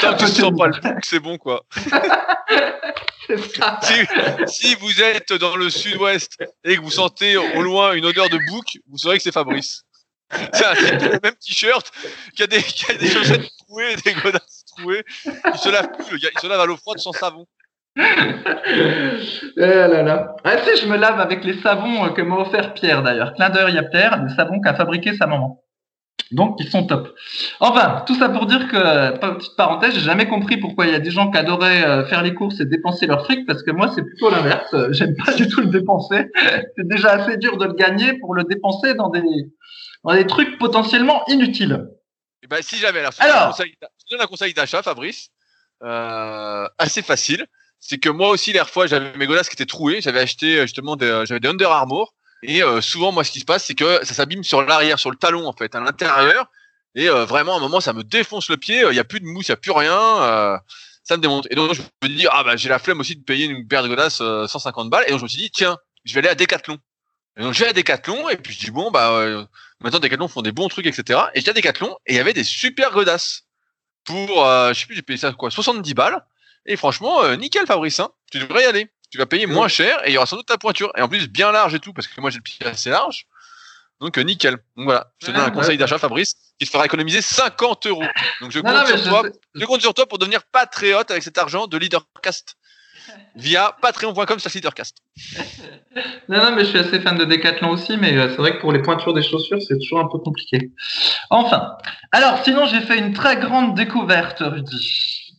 Tant que tu sens pas le bouc, c'est bon quoi. [laughs] C'est ça. Si, si vous êtes dans le sud-ouest et que vous sentez au loin une odeur de bouc, vous saurez que c'est Fabrice. [laughs] Le même t-shirt, qui a des, qui a des [laughs] chaussettes trouées, des godasses trouées. Il se lave plus, le gars. Il se lave à l'eau froide sans savon. Eh là là. Ah, si, je me lave avec les savons euh, que m'a offert Pierre d'ailleurs. Clin d'œil à Pierre, les savons qu'a fabriqué sa maman. Donc, ils sont top. Enfin, tout ça pour dire que, petite parenthèse, j'ai jamais compris pourquoi il y a des gens qui adoraient euh, faire les courses et dépenser leur fric, parce que moi, c'est plutôt l'inverse. J'aime pas du tout le dépenser. [laughs] C'est déjà assez dur de le gagner pour le dépenser dans des, dans des trucs potentiellement inutiles. Et ben, si j'avais, alors, alors, je te donne un conseil d'achat, Fabrice, euh, assez facile. C'est que moi aussi, l'air fois, j'avais mes godasses qui étaient trouées. J'avais acheté justement des, j'avais des Under Armour et euh, souvent, moi, ce qui se passe, c'est que ça s'abîme sur l'arrière, sur le talon, en fait, à l'intérieur. Et euh, vraiment, à un moment, ça me défonce le pied. Il n'y a plus de mousse, il n'y a plus rien. ça me démonte. Et donc, je me dis, ah bah, j'ai la flemme aussi de payer une paire de godasses 150 balles. Et donc, je me suis dit, tiens, je vais aller à Decathlon. Et donc, je vais à Decathlon. Et puis, je dis, bon, bah, maintenant, Decathlon font des bons trucs, etc. Et j'étais à Decathlon. Et il y avait des super godasses. Pour, je sais plus, j'ai payé ça quoi, 70 balles. Et franchement, nickel, Fabrice. Hein. Tu devrais y aller tu vas payer moins cher et il y aura sans doute ta pointure. Et en plus, bien large et tout, parce que moi j'ai le pied assez large. Donc euh, nickel. Donc voilà, je te donne un conseil d'achat, Fabrice, qui te fera économiser 50 euros. Donc je compte, sur toi, je... compte sur toi pour devenir patriote avec cet argent de Leadercast via patreon.com slash leadercast. non, non, mais je suis assez fan de Decathlon aussi, mais euh, c'est vrai que pour les pointures des chaussures, c'est toujours un peu compliqué. Enfin, alors sinon, j'ai fait une très grande découverte, Rudy.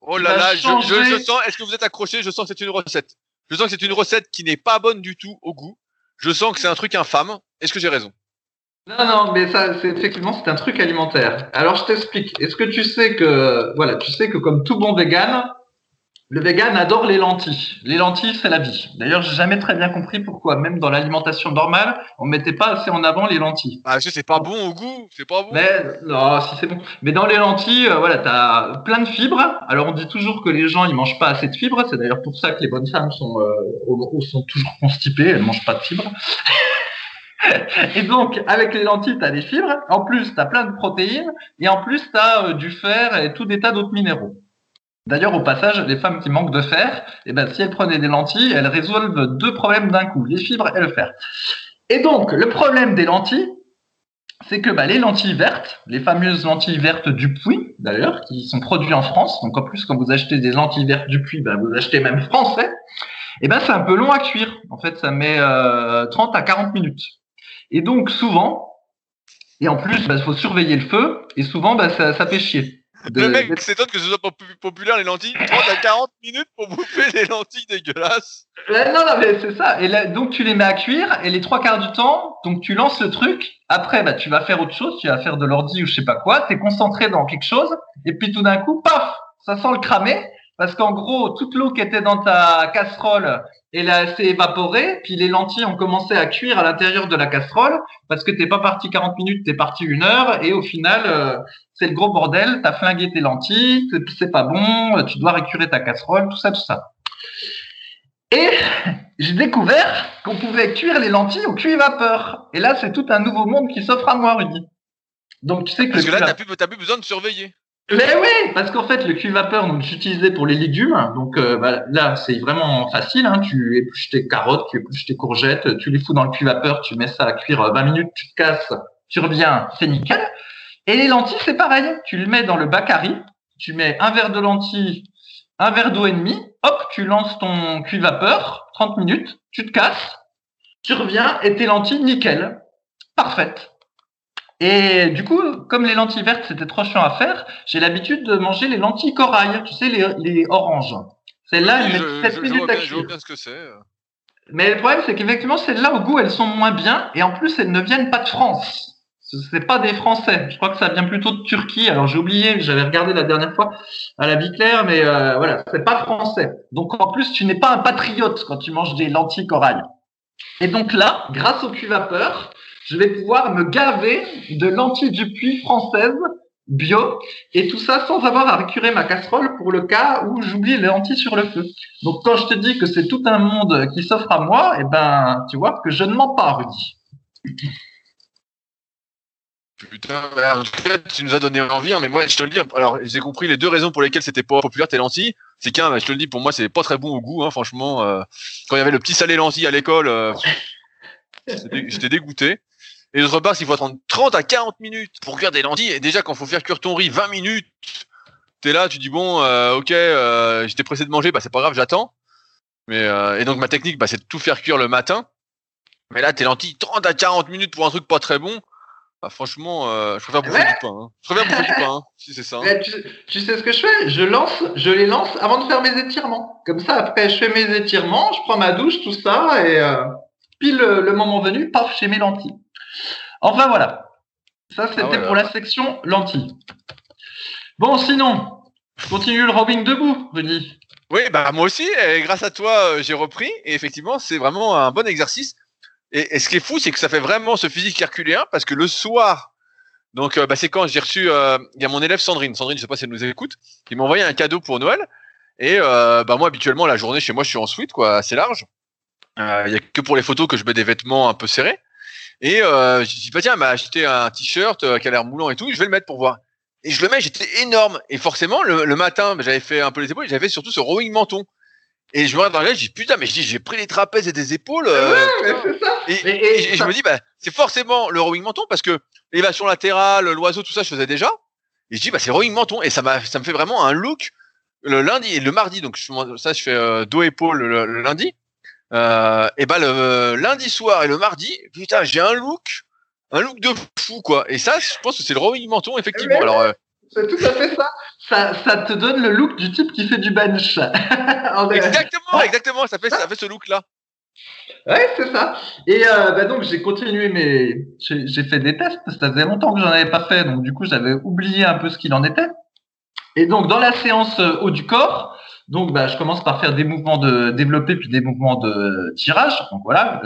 Oh là là, je, je, sens, est-ce que vous êtes accroché? Je sens que c'est une recette. Je sens que c'est une recette qui n'est pas bonne du tout au goût. Je sens que c'est un truc infâme. Est-ce que j'ai raison? Non, non, mais ça, c'est effectivement, c'est un truc alimentaire. Alors, je t'explique. Est-ce que tu sais que, voilà, tu sais que comme tout bon vegan, le vegan adore les lentilles. Les lentilles, c'est la vie. D'ailleurs, j'ai jamais très bien compris pourquoi, même dans l'alimentation normale, on mettait pas assez en avant les lentilles. Ah, c'est pas bon au goût, c'est pas bon. Mais non, si c'est bon. Mais dans les lentilles, euh, voilà, t'as plein de fibres. Alors, on dit toujours que les gens ils mangent pas assez de fibres. C'est d'ailleurs pour ça que les bonnes femmes sont euh, sont toujours constipées. Elles mangent pas de fibres. [laughs] et donc, avec les lentilles, tu as des fibres. En plus, tu as plein de protéines. Et en plus, tu as euh, du fer et tout des tas d'autres minéraux. D'ailleurs, au passage, les femmes qui manquent de fer, eh ben, si elles prenaient des lentilles, elles résolvent deux problèmes d'un coup, les fibres et le fer. Et donc, le problème des lentilles, c'est que bah, les lentilles vertes, les fameuses lentilles vertes du Puy, d'ailleurs, qui sont produites en France, donc en plus, quand vous achetez des lentilles vertes du Puy, bah, vous achetez même français, et ben c'est un peu long à cuire. En fait, ça met euh, 30 à 40 minutes. Et donc, souvent, et en plus, il bah, faut surveiller le feu, et souvent, bah, ça, ça fait chier le mec s'étonne que ce soit pas plus populaire les lentilles. 30 à 40 minutes pour bouffer des lentilles dégueulasses. non, non, mais c'est ça. Et là, donc tu les mets à cuire et les trois quarts du temps, donc tu lances le truc. Après, bah, tu vas faire autre chose, tu vas faire de l'ordi ou je sais pas quoi. Tu es concentré dans quelque chose et puis tout d'un coup, paf, ça sent le cramer parce qu'en gros, toute l'eau qui était dans ta casserole, elle s'est évaporée, puis les lentilles ont commencé à cuire à l'intérieur de la casserole, parce que t'es pas parti 40 minutes, t'es parti une heure, et au final, euh, c'est le gros bordel, t'as flingué tes lentilles, c'est pas bon, tu dois récurer ta casserole, tout ça, tout ça. Et j'ai découvert qu'on pouvait cuire les lentilles au cuit vapeur. Et là, c'est tout un nouveau monde qui s'offre à moi, Rudy. Donc tu sais que... Parce que là, t'as plus, plus besoin de surveiller. Mais oui, parce qu'en fait, le cuit vapeur, donc j'utilisais pour les légumes. Donc euh, bah, là, c'est vraiment facile. Hein. Tu épluches tes carottes, tu épluches tes courgettes, tu les fous dans le cuit vapeur, tu mets ça à cuire 20 minutes, tu te casses, tu reviens, c'est nickel. Et les lentilles, c'est pareil. Tu le mets dans le bacari, tu mets un verre de lentilles, un verre d'eau et demi, hop, tu lances ton cuit vapeur, 30 minutes, tu te casses, tu reviens et tes lentilles, nickel, parfaites. Et du coup, comme les lentilles vertes, c'était trop chiant à faire, j'ai l'habitude de manger les lentilles corail, tu sais, les, les oranges. Celles-là, elles mettent 7 minutes à cuire. ce que c'est. Mais le problème, c'est qu'effectivement, celles-là, au goût, elles sont moins bien, et en plus, elles ne viennent pas de France. C'est pas des Français. Je crois que ça vient plutôt de Turquie. Alors j'ai oublié, j'avais regardé la dernière fois à la vie claire, mais euh, voilà, c'est pas français. Donc en plus, tu n'es pas un patriote quand tu manges des lentilles corail. Et donc là, grâce au cuit vapeur, je vais pouvoir me gaver de lentilles du puits françaises bio et tout ça sans avoir à récurer ma casserole pour le cas où j'oublie les lentilles sur le feu. Donc quand je te dis que c'est tout un monde qui s'offre à moi, eh ben tu vois que je ne mens pas, Rudy. Putain, cas, tu nous as donné envie, hein, mais moi, je te le dis, alors, j'ai compris les deux raisons pour lesquelles c'était pas populaire tes lentilles. C'est qu'un, bah, je te le dis, pour moi, c'est pas très bon au goût, hein, franchement. Euh, quand il y avait le petit salé lentilles à l'école, euh, j'étais dégoûté. Et d'autre part, s'il faut attendre 30 à 40 minutes pour cuire des lentilles, et déjà, quand il faut faire cuire ton riz 20 minutes, t'es là, tu dis, bon, euh, ok, euh, j'étais pressé de manger, bah, c'est pas grave, j'attends. Mais, euh, et donc, ma technique, bah, c'est de tout faire cuire le matin. Mais là, tes lentilles, 30 à 40 minutes pour un truc pas très bon. bah, franchement, euh, je préfère bouffer du pain. Hein. Je préfère bouffer du pain, hein, [laughs] si c'est ça. Hein. Tu, sais ce que je fais? Je lance, je les lance avant de faire mes étirements. Comme ça, après, je fais mes étirements, je prends ma douche, tout ça, et pile le, moment venu, paf, chez mes lentilles. Enfin voilà. Ça, c'était ah pour la section lentilles. Bon, sinon, je continue le rowing debout, Rudy. Oui, bah moi aussi. Et grâce à toi, euh, j'ai repris. Et effectivement, c'est vraiment un bon exercice. Et, ce qui est fou, c'est que ça fait vraiment ce physique herculéen parce que le soir, donc euh, bah, c'est quand j'ai reçu, euh, il y a mon élève Sandrine. Sandrine, je sais pas si elle nous écoute, qui m'a envoyé un cadeau pour Noël. Et bah moi, habituellement, la journée chez moi, je suis en suite, quoi, assez large. Il y a que pour les photos que je mets des vêtements un peu serrés. Et euh, je dis, bah tiens, elle m'a acheté un t-shirt qui a l'air moulant et tout, je vais le mettre pour voir. Et je le mets, j'étais énorme. Et forcément, le, matin, bah, j'avais fait un peu les épaules, j'avais surtout ce rowing menton. Et je me regarde dans la je dis putain, mais je dis j'ai pris les trapèzes et des épaules. Euh, et, je me dis bah c'est forcément le rowing menton parce que l'élévation latérale, l'oiseau, tout ça, je faisais déjà. Et je dis bah c'est rowing menton et ça m'a ça me fait vraiment un look le lundi et le mardi. Donc ça je fais euh, dos épaule le, lundi. Euh, et bah le lundi soir et le mardi, putain j'ai un look un look de fou quoi. Et ça je pense que c'est le rowing menton effectivement. Alors euh, c'est tout à fait ça. ça. Ça te donne le look du type qui fait du bench. [laughs] exactement, exactement. Ça fait, ça fait ce look-là. Ouais, c'est ça. Et euh, bah donc j'ai continué mes, j'ai fait des tests. Ça faisait longtemps que j'en avais pas fait, donc du coup j'avais oublié un peu ce qu'il en était. Et donc dans la séance euh, haut du corps, donc bah, je commence par faire des mouvements de développé puis des mouvements de tirage. Donc voilà,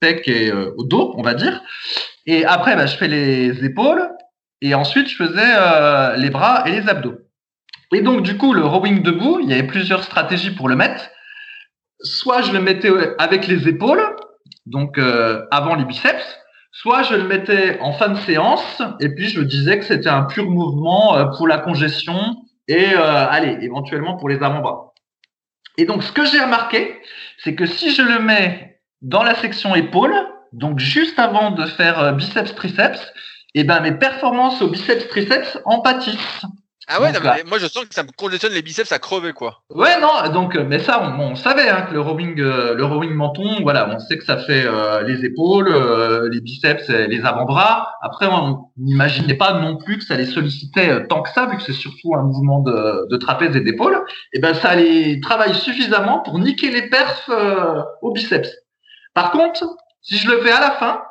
pec et euh, au dos, on va dire. Et après, bah, je fais les épaules, et ensuite, je faisais euh, les bras et les abdos. Et donc, du coup, le rowing debout, il y avait plusieurs stratégies pour le mettre. Soit je le mettais avec les épaules, donc euh, avant les biceps, soit je le mettais en fin de séance, et puis je disais que c'était un pur mouvement euh, pour la congestion et, allez, éventuellement pour les avant-bras. Et donc, ce que j'ai remarqué, c'est que si je le mets dans la section épaules, donc juste avant de faire biceps-triceps, et eh ben mes performances au biceps triceps en pâtissent. Ah ouais, moi je sens que ça me conditionne les biceps à crever quoi. Ouais non, donc mais ça on, savait hein, que le rowing euh, le rowing menton, voilà, on sait que ça fait euh, les épaules, euh, les biceps, les avant-bras. Après on n'imaginait pas non plus que ça les sollicitait tant que ça vu que c'est surtout un mouvement de, de trapèze et d'épaule. Et eh ben ça les travaille suffisamment pour niquer les perfs au biceps. Par contre, si je le fais à la fin,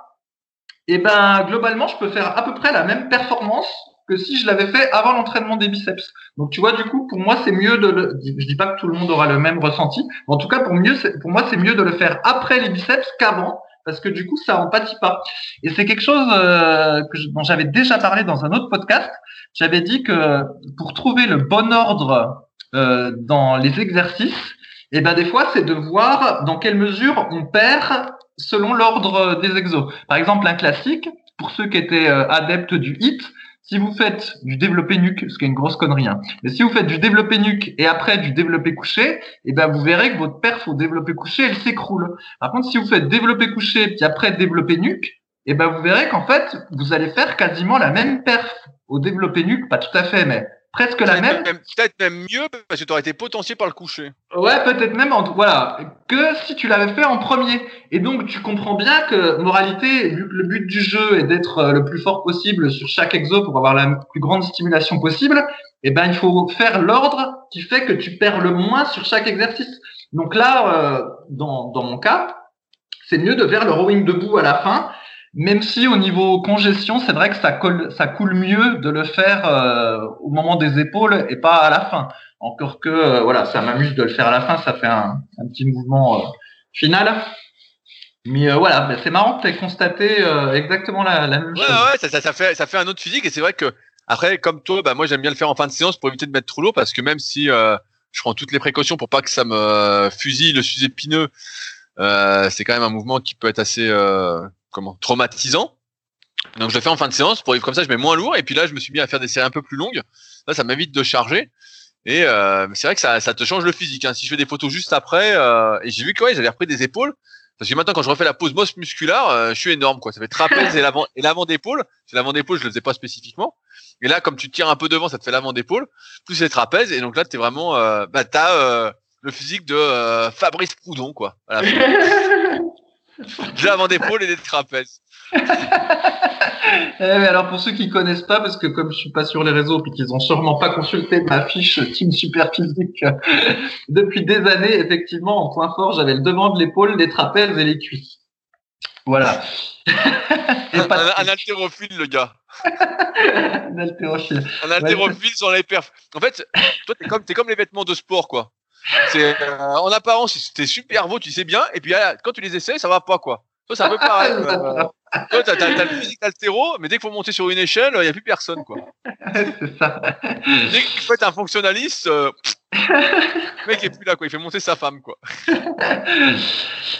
et ben globalement, je peux faire à peu près la même performance que si je l'avais fait avant l'entraînement des biceps. Donc tu vois, du coup, pour moi, c'est mieux de le. Je dis pas que tout le monde aura le même ressenti, mais en tout cas, pour mieux, pour moi, c'est mieux de le faire après les biceps qu'avant, parce que du coup, ça empathie pas. Et c'est quelque chose euh, que dont j'avais déjà parlé dans un autre podcast. J'avais dit que pour trouver le bon ordre euh, dans les exercices, et eh ben des fois, c'est de voir dans quelle mesure on perd selon l'ordre des exos. Par exemple, un classique, pour ceux qui étaient euh, adeptes du HIT, si vous faites du développé nuque, ce qui est une grosse connerie, hein, mais si vous faites du développé nuque et après du développé couché, eh ben vous verrez que votre perf au développé couché, elle s'écroule. Par contre, si vous faites développé couché puis après développé nuque, eh ben vous verrez qu'en fait, vous allez faire quasiment la même perf au développé nuque, pas tout à fait, mais presque la même. Peut-être même mieux parce que tu aurais été potentié par le coucher. Ouais, peut-être même, en, voilà, que si tu l'avais fait en premier. Et donc, tu comprends bien que, moralité, vu que le but du jeu est d'être euh, le plus fort possible sur chaque exo pour avoir la plus grande stimulation possible, eh ben, il faut faire l'ordre qui fait que tu perds le moins sur chaque exercice. Donc là, euh, dans, dans mon cas, c'est mieux de faire le rowing debout à la fin même si au niveau congestion, c'est vrai que ça, colle, ça coule mieux de le faire euh, au moment des épaules et pas à la fin. Encore que, euh, voilà, ça m'amuse de le faire à la fin, ça fait un, un petit mouvement euh, final. Mais voilà, c'est marrant que tu aies constaté exactement la, la, même chose. Ouais, ça, ça, ça, fait, ça fait un autre physique et c'est vrai que après, comme toi, bah, moi j'aime bien le faire en fin de séance pour éviter de mettre trop lourd parce que même si je prends toutes les précautions pour pas que ça me fusille le sus épineux, c'est quand même un mouvement qui peut être assez comment traumatisant. Donc je le fais en fin de séance pour comme ça je mets moins lourd et puis là je me suis mis à faire des séries un peu plus longues. Là ça m'évite de charger et euh, c'est vrai que ça, ça te change le physique. Hein. Si je fais des photos juste après euh, et j'ai vu que ouais, j'avais repris des épaules parce que maintenant quand je refais la pose bosse musculaire, euh, je suis énorme quoi. Ça fait trapèze [laughs] et l'avant et l'avant d'épaule. C'est l'avant d'épaule je le faisais pas spécifiquement. Et là comme tu tires un peu devant ça te fait l'avant d'épaule plus les trapèzes et donc là tu es vraiment bah t'as le physique de Fabrice Proudhon quoi. [laughs] De l'avant d'épaule et des trapèzes. [laughs] Eh, alors pour ceux qui connaissent pas, parce que comme je suis pas sur les réseaux puis qu'ils ont sûrement pas consulté ma fiche Team Super Physique [laughs] depuis des années, effectivement en point fort j'avais le devant de l'épaule, les trapèzes et les cuisses. Voilà. [laughs] un, un, haltérophile le gars. un haltérophile. Un haltérophile sur les perfs. En fait, toi t'es comme t'es comme les vêtements de sport quoi. Euh, en apparence c'était super beau, tu sais bien, et puis quand tu les essaies ça va pas quoi. Toi, c'est un peu pareil. Euh, [laughs] toi, t'as, t'as, le physique mais dès qu'il faut monter sur une échelle, il n'y a plus personne, quoi. [laughs] c'est ça. Dès qu'il faut être un fonctionnaliste, euh, le mec est plus là, quoi. Il fait monter sa femme, quoi. [laughs]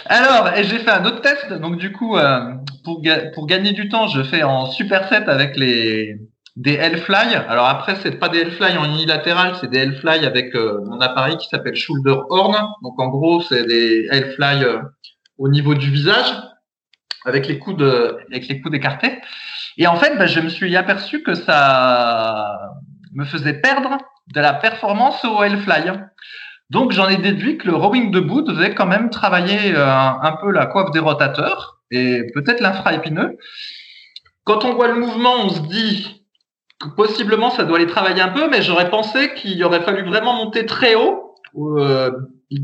Alors, j'ai fait un autre test. Donc, du coup, euh, pour, pour gagner du temps, je fais en superset avec les des L-Fly. Alors après, c'est pas des L-Fly en unilatéral, c'est des L-Fly avec mon appareil qui s'appelle Shoulder Horn. Donc en gros, c'est des L-Fly au niveau du visage avec les coudes, avec les coudes écartés. Et en fait, ben, je me suis aperçu que ça me faisait perdre de la performance au L-Fly. Donc, j'en ai déduit que le rowing debout devait quand même travailler euh, un, peu la coiffe des rotateurs et peut-être l'infra-épineux. Quand on voit le mouvement, on se dit que possiblement ça doit aller travailler un peu, mais j'aurais pensé qu'il aurait fallu vraiment monter très haut, euh,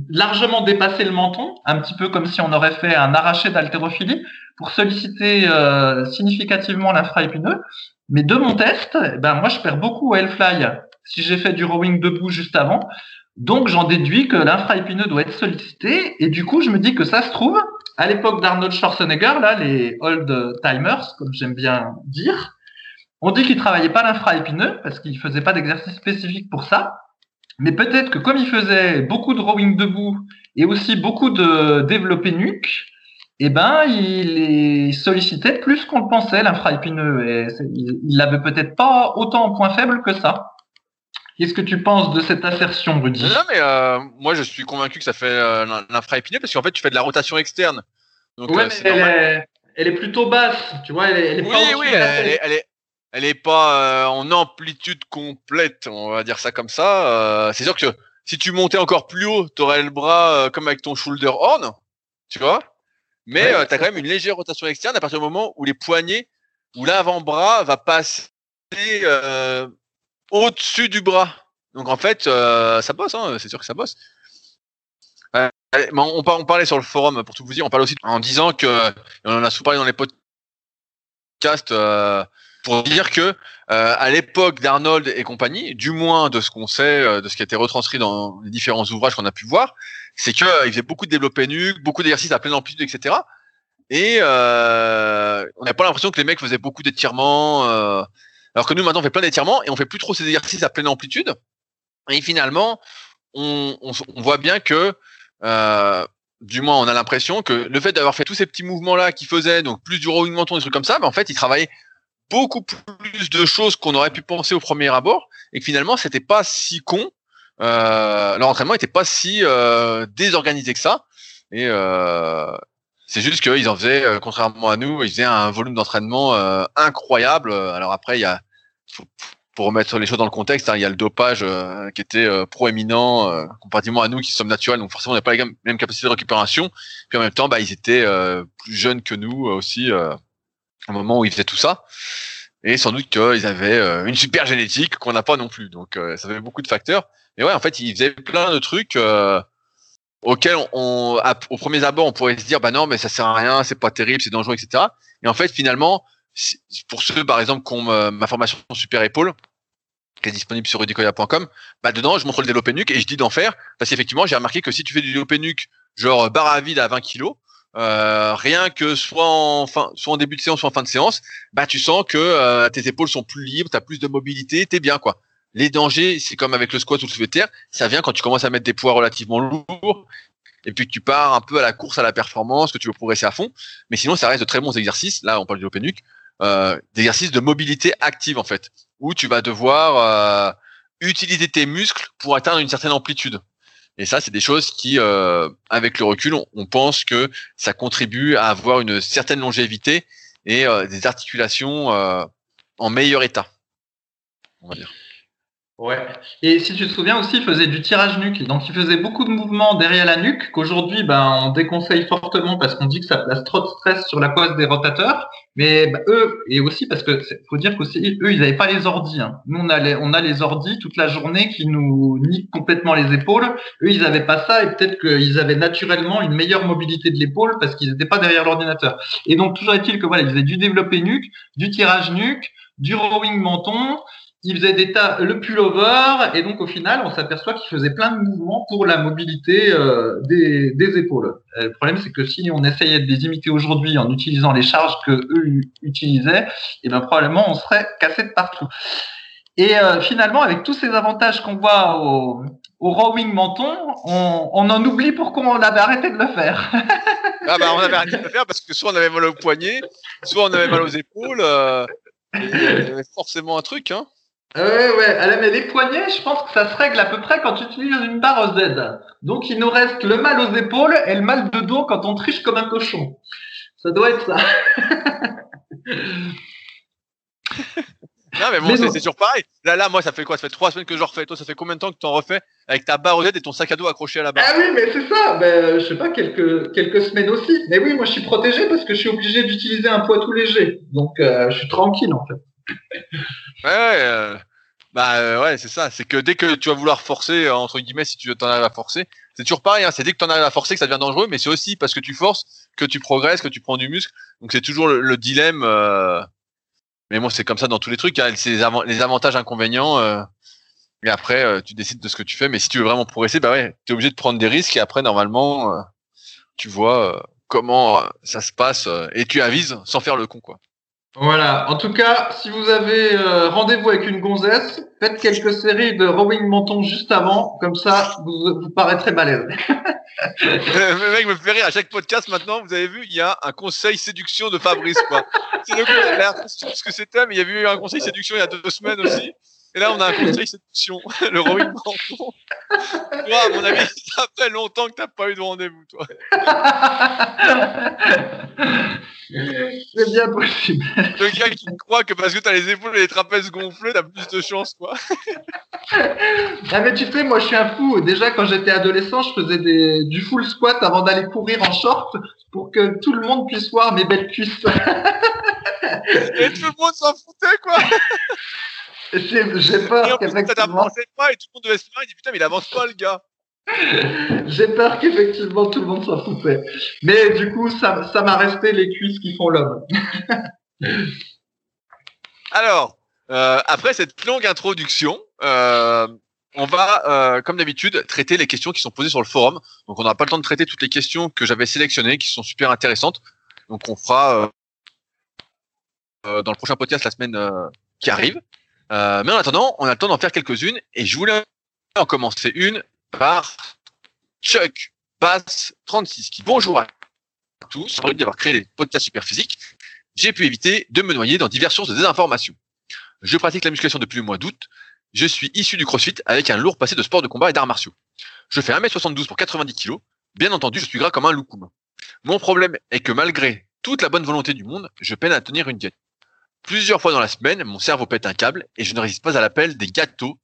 largement dépasser le menton, un petit peu comme si on aurait fait un arraché d'haltérophilie, pour solliciter euh, significativement l'infraépineux. Mais de mon test, eh ben moi je perds beaucoup au Hellfly si j'ai fait du rowing debout juste avant. Donc j'en déduis que l'infraépineux doit être sollicité et du coup je me dis que ça se trouve à l'époque d'Arnold Schwarzenegger là les old timers comme j'aime bien dire, on dit qu'il travaillait pas l'infraépineux parce qu'il faisait pas d'exercice spécifique pour ça. Mais peut-être que comme il faisait beaucoup de rowing debout et aussi beaucoup de développé nuque, eh ben, il est sollicité plus qu'on le pensait, l'infraépineux. Et il l'avait peut-être pas autant en point faible que ça. Qu'est-ce que tu penses de cette assertion, Rudy? Non, mais euh, moi, je suis convaincu que ça fait euh, l'infraépineux parce qu'en fait, tu fais de la rotation externe. Donc, ouais, euh, mais elle est, elle est, plutôt basse, tu vois. Elle est, oui, oui, elle, est, elle est pas en amplitude complète, on va dire ça comme ça. c'est sûr que si tu montais encore plus haut, tu aurais le bras comme avec ton shoulder horn, tu vois mais euh, tu as quand même une légère rotation externe à partir du moment où les poignets, où l'avant-bras va passer euh, au-dessus du bras. Donc en fait, euh, ça bosse, hein, c'est sûr que ça bosse. on, on, parlait sur le forum, pour tout vous dire, on parle aussi en disant que, on en a souvent parlé dans les podcasts, pour dire que à l'époque d'Arnold et compagnie, du moins de ce qu'on sait, de ce qui a été retranscrit dans les différents ouvrages qu'on a pu voir, c'est que euh, il faisait beaucoup de développé nuque, beaucoup d'exercices à pleine amplitude, etc. Et euh, on n'a pas l'impression que les mecs faisaient beaucoup d'étirements. Euh, alors que nous maintenant on fait plein d'étirements et on fait plus trop ces exercices à pleine amplitude. Et finalement, on, on, on voit bien que, euh, du moins, on a l'impression que le fait d'avoir fait tous ces petits mouvements là qui faisaient donc plus du rowing menton, des trucs comme ça, ben en fait, il travaillait beaucoup plus de choses qu'on aurait pu penser au premier abord et que finalement, c'était pas si con euh, leur entraînement était pas si euh, désorganisé que ça. Et euh, c'est juste qu'ils en faisaient, euh, contrairement à nous, ils faisaient un volume d'entraînement euh, incroyable. Alors après, il y a, pour remettre les choses dans le contexte, hein, il y a le dopage qui était proéminent comparativement à nous qui sommes naturels, donc forcément on n'a pas les mêmes capacités de récupération. Puis en même temps, bah, ils étaient plus jeunes que nous aussi au moment où ils faisaient tout ça. Et sans doute qu'ils avaient une super génétique qu'on n'a pas non plus. Donc ça fait beaucoup de facteurs. Mais ouais, en fait, il faisait plein de trucs euh, auxquels on, au premier abord, on pourrait se dire, bah non, mais ça sert à rien, c'est pas terrible, c'est dangereux, etc. Et en fait, finalement, pour ceux, par exemple, qui ont ma formation super épaule, qui est disponible sur rudicoya.com, bah dedans, je montre le développé nuque et je dis d'en faire, parce qu'effectivement, j'ai remarqué que si tu fais du développé nuque, genre barre à vide à 20 kg, euh, rien que soit en fin, soit en début de séance, soit en fin de séance, bah tu sens que euh, tes épaules sont plus libres, tu as plus de mobilité, t'es bien quoi. Les dangers, c'est comme avec le squat ou le soulevé terre, ça vient quand tu commences à mettre des poids relativement lourds et puis que tu pars un peu à la course à la performance, que tu veux progresser à fond. Mais sinon, ça reste de très bons exercices. Là, on parle du open euh, d'exercices de mobilité active en fait, où tu vas devoir euh, utiliser tes muscles pour atteindre une certaine amplitude. Et ça, c'est des choses qui, euh, avec le recul, on, pense que ça contribue à avoir une certaine longévité et euh, des articulations euh, en meilleur état. Ouais. Et si tu te souviens aussi, il faisait du tirage nuque. Donc, il faisait beaucoup de mouvements derrière la nuque qu'aujourd'hui, ben, on déconseille fortement parce qu'on dit que ça place trop de stress sur la cause des rotateurs. Mais ben, eux, et aussi parce que faut dire qu'aussi, eux, ils n'avaient pas les ordis. Hein. Nous, on a les, on ordis toute la journée qui nous niquent complètement les épaules. Eux, ils n'avaient pas ça et peut-être qu'ils avaient naturellement une meilleure mobilité de l'épaule parce qu'ils n'étaient pas derrière l'ordinateur. Et donc, toujours est-il que voilà, ils faisaient du développé nuque, du tirage nuque, du rowing menton, il faisait des tas, le pullover, et donc au final, on s'aperçoit qu'il faisait plein de mouvements pour la mobilité euh, des, épaules. Euh, le problème, c'est que si on essayait de les imiter aujourd'hui en utilisant les charges que eux utilisaient, et eh ben probablement on serait cassé de partout. Et euh, finalement, avec tous ces avantages qu'on voit au, rowing menton, on, en oublie pourquoi on avait arrêté de le faire. [laughs] ah bah on avait arrêté de le faire parce que soit on avait mal au poignet, soit on avait mal aux épaules. y avait forcément un truc, hein. Ouais, ouais. mais les poignets, je pense que ça se règle à peu près quand tu utilises une barre Z. Donc, il nous reste le mal aux épaules et le mal de dos quand on triche comme un cochon. Ça doit être ça. non, mais bon, c'est toujours pareil. Là, là, moi, ça fait quoi? Ça fait trois semaines que je refais. Toi, ça fait combien de temps que tu en refais avec ta barre Z et ton sac à dos accroché à la barre? Ah oui, mais c'est ça. Ben, je sais pas, quelques, quelques semaines aussi. Mais oui, moi, je suis protégé parce que je suis obligé d'utiliser un poids tout léger. Donc, euh, je suis tranquille, en fait. Ouais. Euh, bah euh, ouais, c'est ça. C'est que dès que tu vas vouloir forcer, euh, entre guillemets, si tu t'en arrives à forcer, c'est toujours pareil. Hein, c'est dès que tu en arrives à forcer que ça devient dangereux, mais c'est aussi parce que tu forces que tu progresses, que tu prends du muscle. Donc c'est toujours le, dilemme. Mais bon, c'est comme ça dans tous les trucs. Hein. C'est les, avantages, inconvénients. et après, tu décides de ce que tu fais. Mais si tu veux vraiment progresser, bah ouais, t'es obligé de prendre des risques. Et après, normalement, tu vois comment ça se passe et tu avises sans faire le con, quoi. Voilà. En tout cas, si vous avez euh, rendez-vous avec une gonzesse, faites quelques séries de rowing menton juste avant, comme ça, vous, vous paraîtrez balèze. [laughs] le mec me fait rire à chaque podcast maintenant. Vous avez vu, il y a un conseil séduction de Fabrice, quoi. C'est le contraire. ce que c'était, mais il y a eu un conseil séduction il y a deux semaines aussi. Et là, on a un conseil séduction, [laughs] le rowing menton. Toi, à mon avis, [laughs] ça fait longtemps que t'as pas eu de rendez-vous, toi. [laughs] C'est bien possible. Le gars qui croit que parce que t'as les épaules et les trapèzes gonflés, t'as plus de chance, quoi. ah, mais tu sais, moi, je suis un fou. Déjà, quand j'étais adolescent, je faisais des, du full squat avant d'aller courir en short pour que tout le monde puisse voir mes belles cuisses. et tout le monde s'en foutait, quoi. J'ai peur qu'effectivement. pas et tout le monde devait se. Il dit putain, mais il avance pas, le gars. J'ai peur qu'effectivement tout le monde s'en foutait. Mais du coup, ça, ça m'a resté les cuisses qui font l'homme. [laughs] Alors, euh, après cette longue introduction, euh, on va, euh, comme d'habitude, traiter les questions qui sont posées sur le forum. Donc, on n'aura pas le temps de traiter toutes les questions que j'avais sélectionnées, qui sont super intéressantes. Donc, on fera dans le prochain podcast la semaine qui arrive. Mais en attendant, on a le temps d'en faire quelques-unes. Et je voulais en commencer une par Chuck Bass 36 qui bonjour à tous, envie d'avoir créé des podcasts super physiques, j'ai pu éviter de me noyer dans diverses sources de désinformation. Je pratique la musculation depuis le mois d'août. Je suis issu du CrossFit avec un lourd passé de sport de combat et d'arts martiaux. Je fais 1m72 pour 90 kg. Bien entendu, je suis gras comme un loukoum. Mon problème est que malgré toute la bonne volonté du monde, je peine à tenir une diète. Plusieurs fois dans la semaine, mon cerveau pète un câble et je ne résiste pas à l'appel des gâteaux,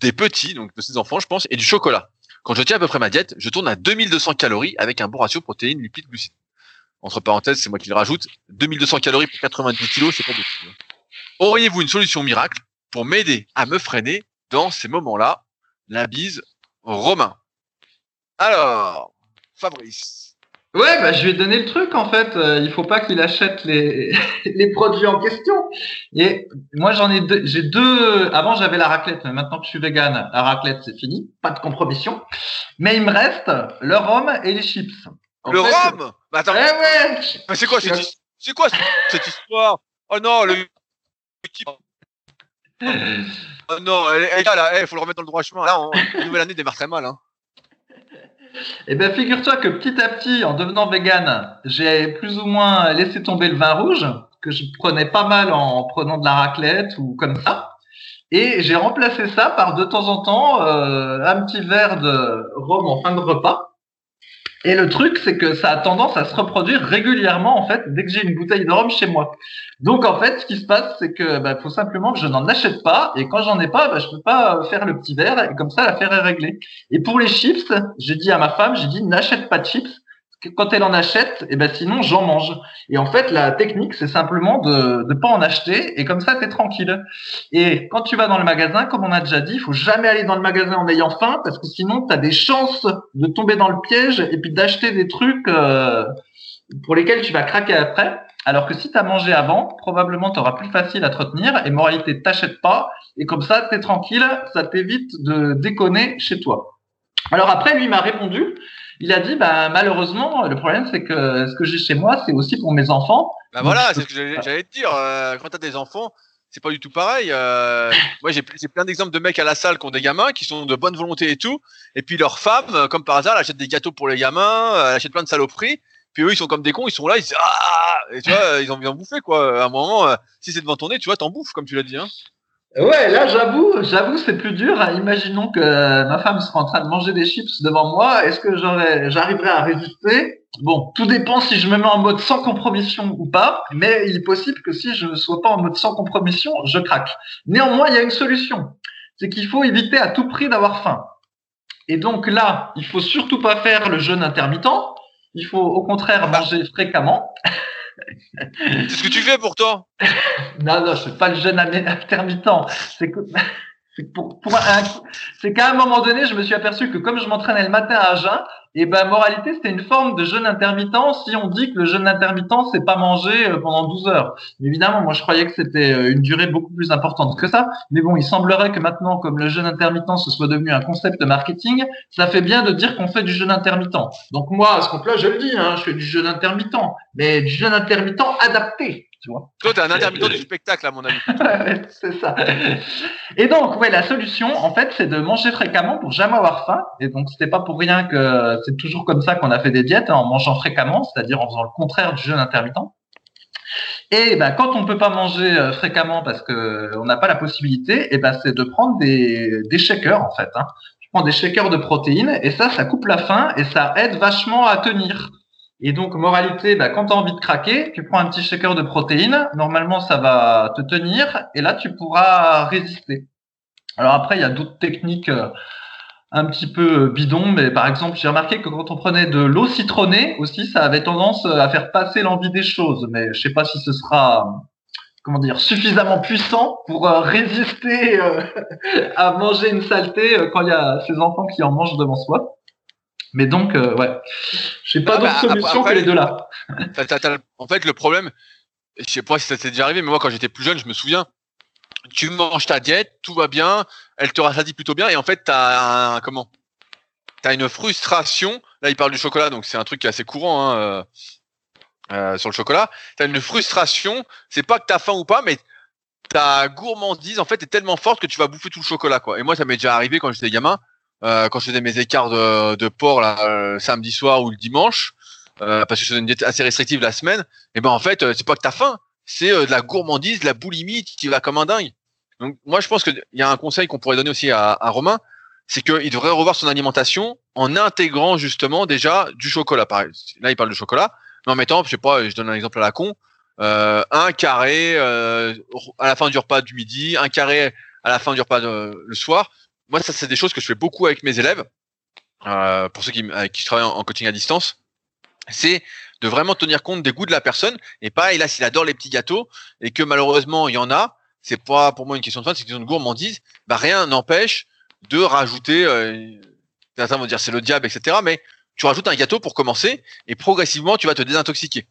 des petits, donc de ces enfants, je pense, et du chocolat. Quand je tiens à peu près ma diète, je tourne à 2200 calories avec un bon ratio protéines, lipides, glucides. Entre parenthèses, c'est moi qui le rajoute. 2200 calories pour 90 kilos, c'est pas beaucoup. Hein. Auriez-vous une solution miracle pour m'aider à me freiner dans ces moments-là? La bise, Romain. Alors, Fabrice. Ouais, bah, je vais donner le truc en fait. Euh, il faut pas qu'il achète les, [laughs] les produits en question. Et moi, j'en ai deux. J'ai deux. Avant, j'avais la raclette, mais maintenant que je suis vegan, la raclette c'est fini, pas de compromission. Mais il me reste le rhum et les chips. le rhum bah, attends. Eh ouais. Mais c'est quoi cette, c'est quoi cette histoire? Oh non, le. [laughs] Oh non, il là, faut le remettre dans le droit chemin. Là, la nouvelle année démarre très mal. Hein. Eh bien, figure-toi que petit à petit, en devenant vegan, j'ai plus ou moins laissé tomber le vin rouge, que je prenais pas mal en prenant de la raclette ou comme ça. Et j'ai remplacé ça par de temps en temps euh, un petit verre de rhum en fin de repas. Et le truc, c'est que ça a tendance à se reproduire régulièrement, en fait, dès que j'ai une bouteille de rhum chez moi. Donc, en fait, ce qui se passe, c'est que, bah, faut simplement que je n'en achète pas. Et quand j'en ai pas, bah, je peux pas faire le petit verre. Et comme ça, l'affaire est réglée. Et pour les chips, j'ai dit à ma femme, j'ai dit, n'achète pas de chips quand elle en achète, et eh ben sinon j'en mange. Et en fait, la technique, c'est simplement de ne pas en acheter et comme ça, tu es tranquille. Et quand tu vas dans le magasin, comme on a déjà dit, il faut jamais aller dans le magasin en ayant faim parce que sinon, tu as des chances de tomber dans le piège et puis d'acheter des trucs euh, pour lesquels tu vas craquer après. Alors que si tu as mangé avant, probablement tu auras plus facile à te retenir et moralité, t'achètes pas et comme ça, tu es tranquille, ça t'évite de déconner chez toi. Alors après, lui m'a répondu il a dit bah malheureusement le problème c'est que ce que j'ai chez moi c'est aussi pour mes enfants. Bah voilà, c'est ce que j'allais te dire. Euh, quand tu as des enfants, c'est pas du tout pareil. Euh, moi j'ai plein d'exemples de mecs à la salle qui ont des gamins qui sont de bonne volonté et tout, et puis leur femme, euh, comme par hasard, elle achète des gâteaux pour les gamins, elle achète plein de saloperies. Puis eux, ils sont comme des cons, ils sont là, ils disent ah, et tu vois, ils ont bien bouffé quoi. À un moment, si c'est devant ton nez, tu vois, t'en bouffes comme tu l'as dit. Hein. Ouais, là j'avoue, j'avoue c'est plus dur. Imaginons que ma femme sera en train de manger des chips devant moi. Est-ce que j'arriverai à résister? Bon, tout dépend si je me mets en mode sans compromission ou pas. Mais il est possible que si je ne sois pas en mode sans compromission, je craque. Néanmoins, il y a une solution. C'est qu'il faut éviter à tout prix d'avoir faim. Et donc là, il faut surtout pas faire le jeûne intermittent. Il faut au contraire manger fréquemment. C'est ce que tu fais pour toi? Non, non, c'est pas le jeûne intermittent. C'est que c'est pour, qu'à un moment donné, je me suis aperçu que comme je m'entraînais le matin à jeun, et ben moralité, c'était une forme de jeûne intermittent si on dit que le jeûne intermittent, c'est pas manger euh, pendant 12 heures. Évidemment, moi je croyais que c'était euh, une durée beaucoup plus importante que ça, mais bon, il semblerait que maintenant comme le jeûne intermittent ce soit devenu un concept de marketing, ça fait bien de dire qu'on fait du jeûne intermittent. Donc moi, à ce compte-là, je le dis, hein, je fais du jeûne intermittent, mais du jeûne intermittent adapté. Tu vois. Toi, t'es un intermittent du spectacle, à mon avis. [laughs] c'est ça. Et donc, ouais, la solution, en fait, c'est de manger fréquemment pour jamais avoir faim. Et donc, c'était pas pour rien que c'est toujours comme ça qu'on a fait des diètes, hein, en mangeant fréquemment, c'est-à-dire en faisant le contraire du jeûne intermittent. Et ben, quand on peut pas manger euh, fréquemment parce que on n'a pas la possibilité, et ben, c'est de prendre des, des shakers, en fait. Hein. Je prends des shakers de protéines et ça, ça coupe la faim et ça aide vachement à tenir. Et donc, moralité, bah, quand tu as envie de craquer, tu prends un petit shaker de protéines. Normalement, ça va te tenir et là, tu pourras résister. Alors après, il y a d'autres techniques euh, un petit peu bidons, mais par exemple, j'ai remarqué que quand on prenait de l'eau citronnée aussi, ça avait tendance à faire passer l'envie des choses. Mais je sais pas si ce sera comment dire suffisamment puissant pour euh, résister euh, [laughs] à manger une saleté quand il y a ces enfants qui en mangent devant soi. Mais donc, euh, ouais, je sais pas d'autre solution que les deux là. [laughs] en fait, le problème, je sais pas si ça s'est déjà arrivé, mais moi, quand j'étais plus jeune, je me souviens, tu manges ta diète, tout va bien, elle te rassasie plutôt bien, et en fait, tu as un, comment? T'as une frustration. Là, il parle du chocolat, donc c'est un truc qui est assez courant hein, euh, euh, sur le chocolat. Tu as une frustration. C'est pas que tu as faim ou pas, mais ta gourmandise, en fait, est tellement forte que tu vas bouffer tout le chocolat, quoi. Et moi, ça m'est déjà arrivé quand j'étais gamin. Euh, quand je faisais mes écarts de, de porc là, euh, samedi soir ou le dimanche, euh, parce que je faisais une diète assez restrictive la semaine, et eh ben en fait, c'est pas que t'as faim, c'est de la gourmandise, de la boulimie qui va comme un dingue. Donc moi, je pense qu'il y a un conseil qu'on pourrait donner aussi à, à Romain, c'est qu'il devrait revoir son alimentation en intégrant justement déjà du chocolat. Pareil. Là, il parle de chocolat, mais en mettant, je sais pas, je donne un exemple à la con, euh, un carré euh, à la fin du repas du midi, un carré à la fin du repas de, le soir moi, ça, c'est des choses que je fais beaucoup avec mes élèves, euh, pour ceux qui, avec qui je travaille en, coaching à distance. C'est de vraiment tenir compte des goûts de la personne. Et pareil, là, s'il adore les petits gâteaux et que malheureusement, il y en a, c'est pas pour moi une question de faim, c'est une question de gourmandise. Bah, rien n'empêche de rajouter, euh, certains vont dire c'est le diable, etc. Mais tu rajoutes un gâteau pour commencer et progressivement, tu vas te désintoxiquer.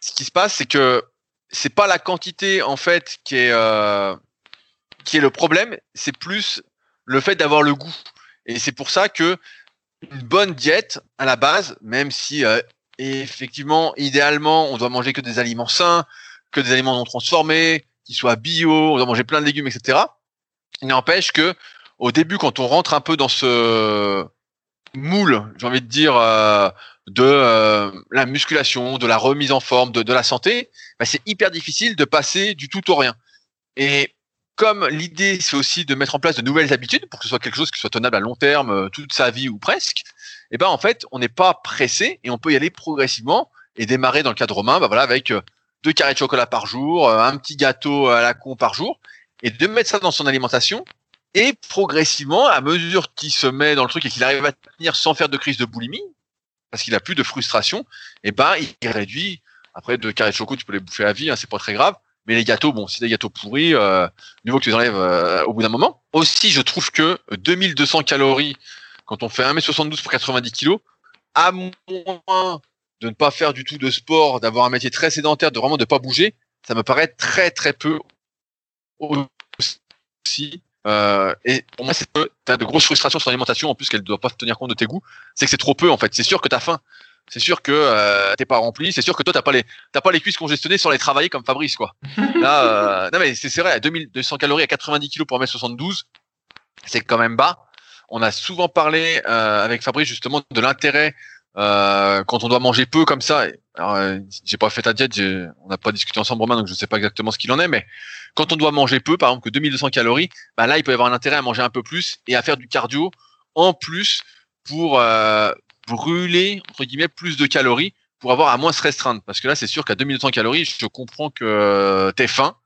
Ce qui se passe, c'est que c'est pas la quantité, en fait, qui est, euh, qui est le problème, c'est plus le fait d'avoir le goût. Et c'est pour ça que une bonne diète à la base, même si euh, effectivement, idéalement, on doit manger que des aliments sains, que des aliments non transformés, qui soient bio, on doit manger plein de légumes, etc. Il n'empêche que au début, quand on rentre un peu dans ce moule, j'ai envie de dire, euh, de euh, la musculation, de la remise en forme, de, de la santé, bah, c'est hyper difficile de passer du tout au rien. Et comme l'idée c'est aussi de mettre en place de nouvelles habitudes pour que ce soit quelque chose qui soit tenable à long terme, euh, toute sa vie ou presque, eh ben en fait on n'est pas pressé et on peut y aller progressivement et démarrer dans le cadre romain, bah voilà avec euh, deux carrés de chocolat par jour, euh, un petit gâteau à la con par jour, et de mettre ça dans son alimentation. Et progressivement, à mesure qu'il se met dans le truc et qu'il arrive à tenir sans faire de crise de boulimie, parce qu'il a plus de frustration, eh ben il réduit. Après deux carrés de chocolat, tu peux les bouffer à vie, hein, c'est pas très grave. Mais les gâteaux, bon, si des gâteaux pourris, euh, niveau que tu les enlèves euh, au bout d'un moment. Aussi, je trouve que 2200 calories quand on fait 1m72 pour 90 kg, à moins de ne pas faire du tout de sport, d'avoir un métier très sédentaire, de vraiment de pas bouger, ça me paraît très très peu aussi. Euh, et pour moi, c'est que tu as de grosses frustrations sur l'alimentation, en plus qu'elle ne doit pas tenir compte de tes goûts. C'est que c'est trop peu en fait. C'est sûr que tu faim c'est sûr que euh, t'es pas rempli, c'est sûr que toi t'as pas les t'as pas les cuisses congestionnées sans les travailler comme Fabrice quoi. [laughs] Là, euh, non mais c'est vrai, à 2200 calories à 90 kg pour 1m72, c'est quand même bas. On a souvent parlé euh, avec Fabrice justement de l'intérêt euh, quand on doit manger peu comme ça. Alors, euh, j'ai pas fait ta diète, on n'a pas discuté ensemble Romain, donc je sais pas exactement ce qu'il en est, mais quand on doit manger peu, par exemple que 2200 calories, bah là il peut y avoir un intérêt à manger un peu plus et à faire du cardio en plus pour euh, brûler entre guillemets plus de calories pour avoir à moins se restreindre. Parce que là, c'est sûr qu'à 2200 calories, je comprends que euh, t'es faim.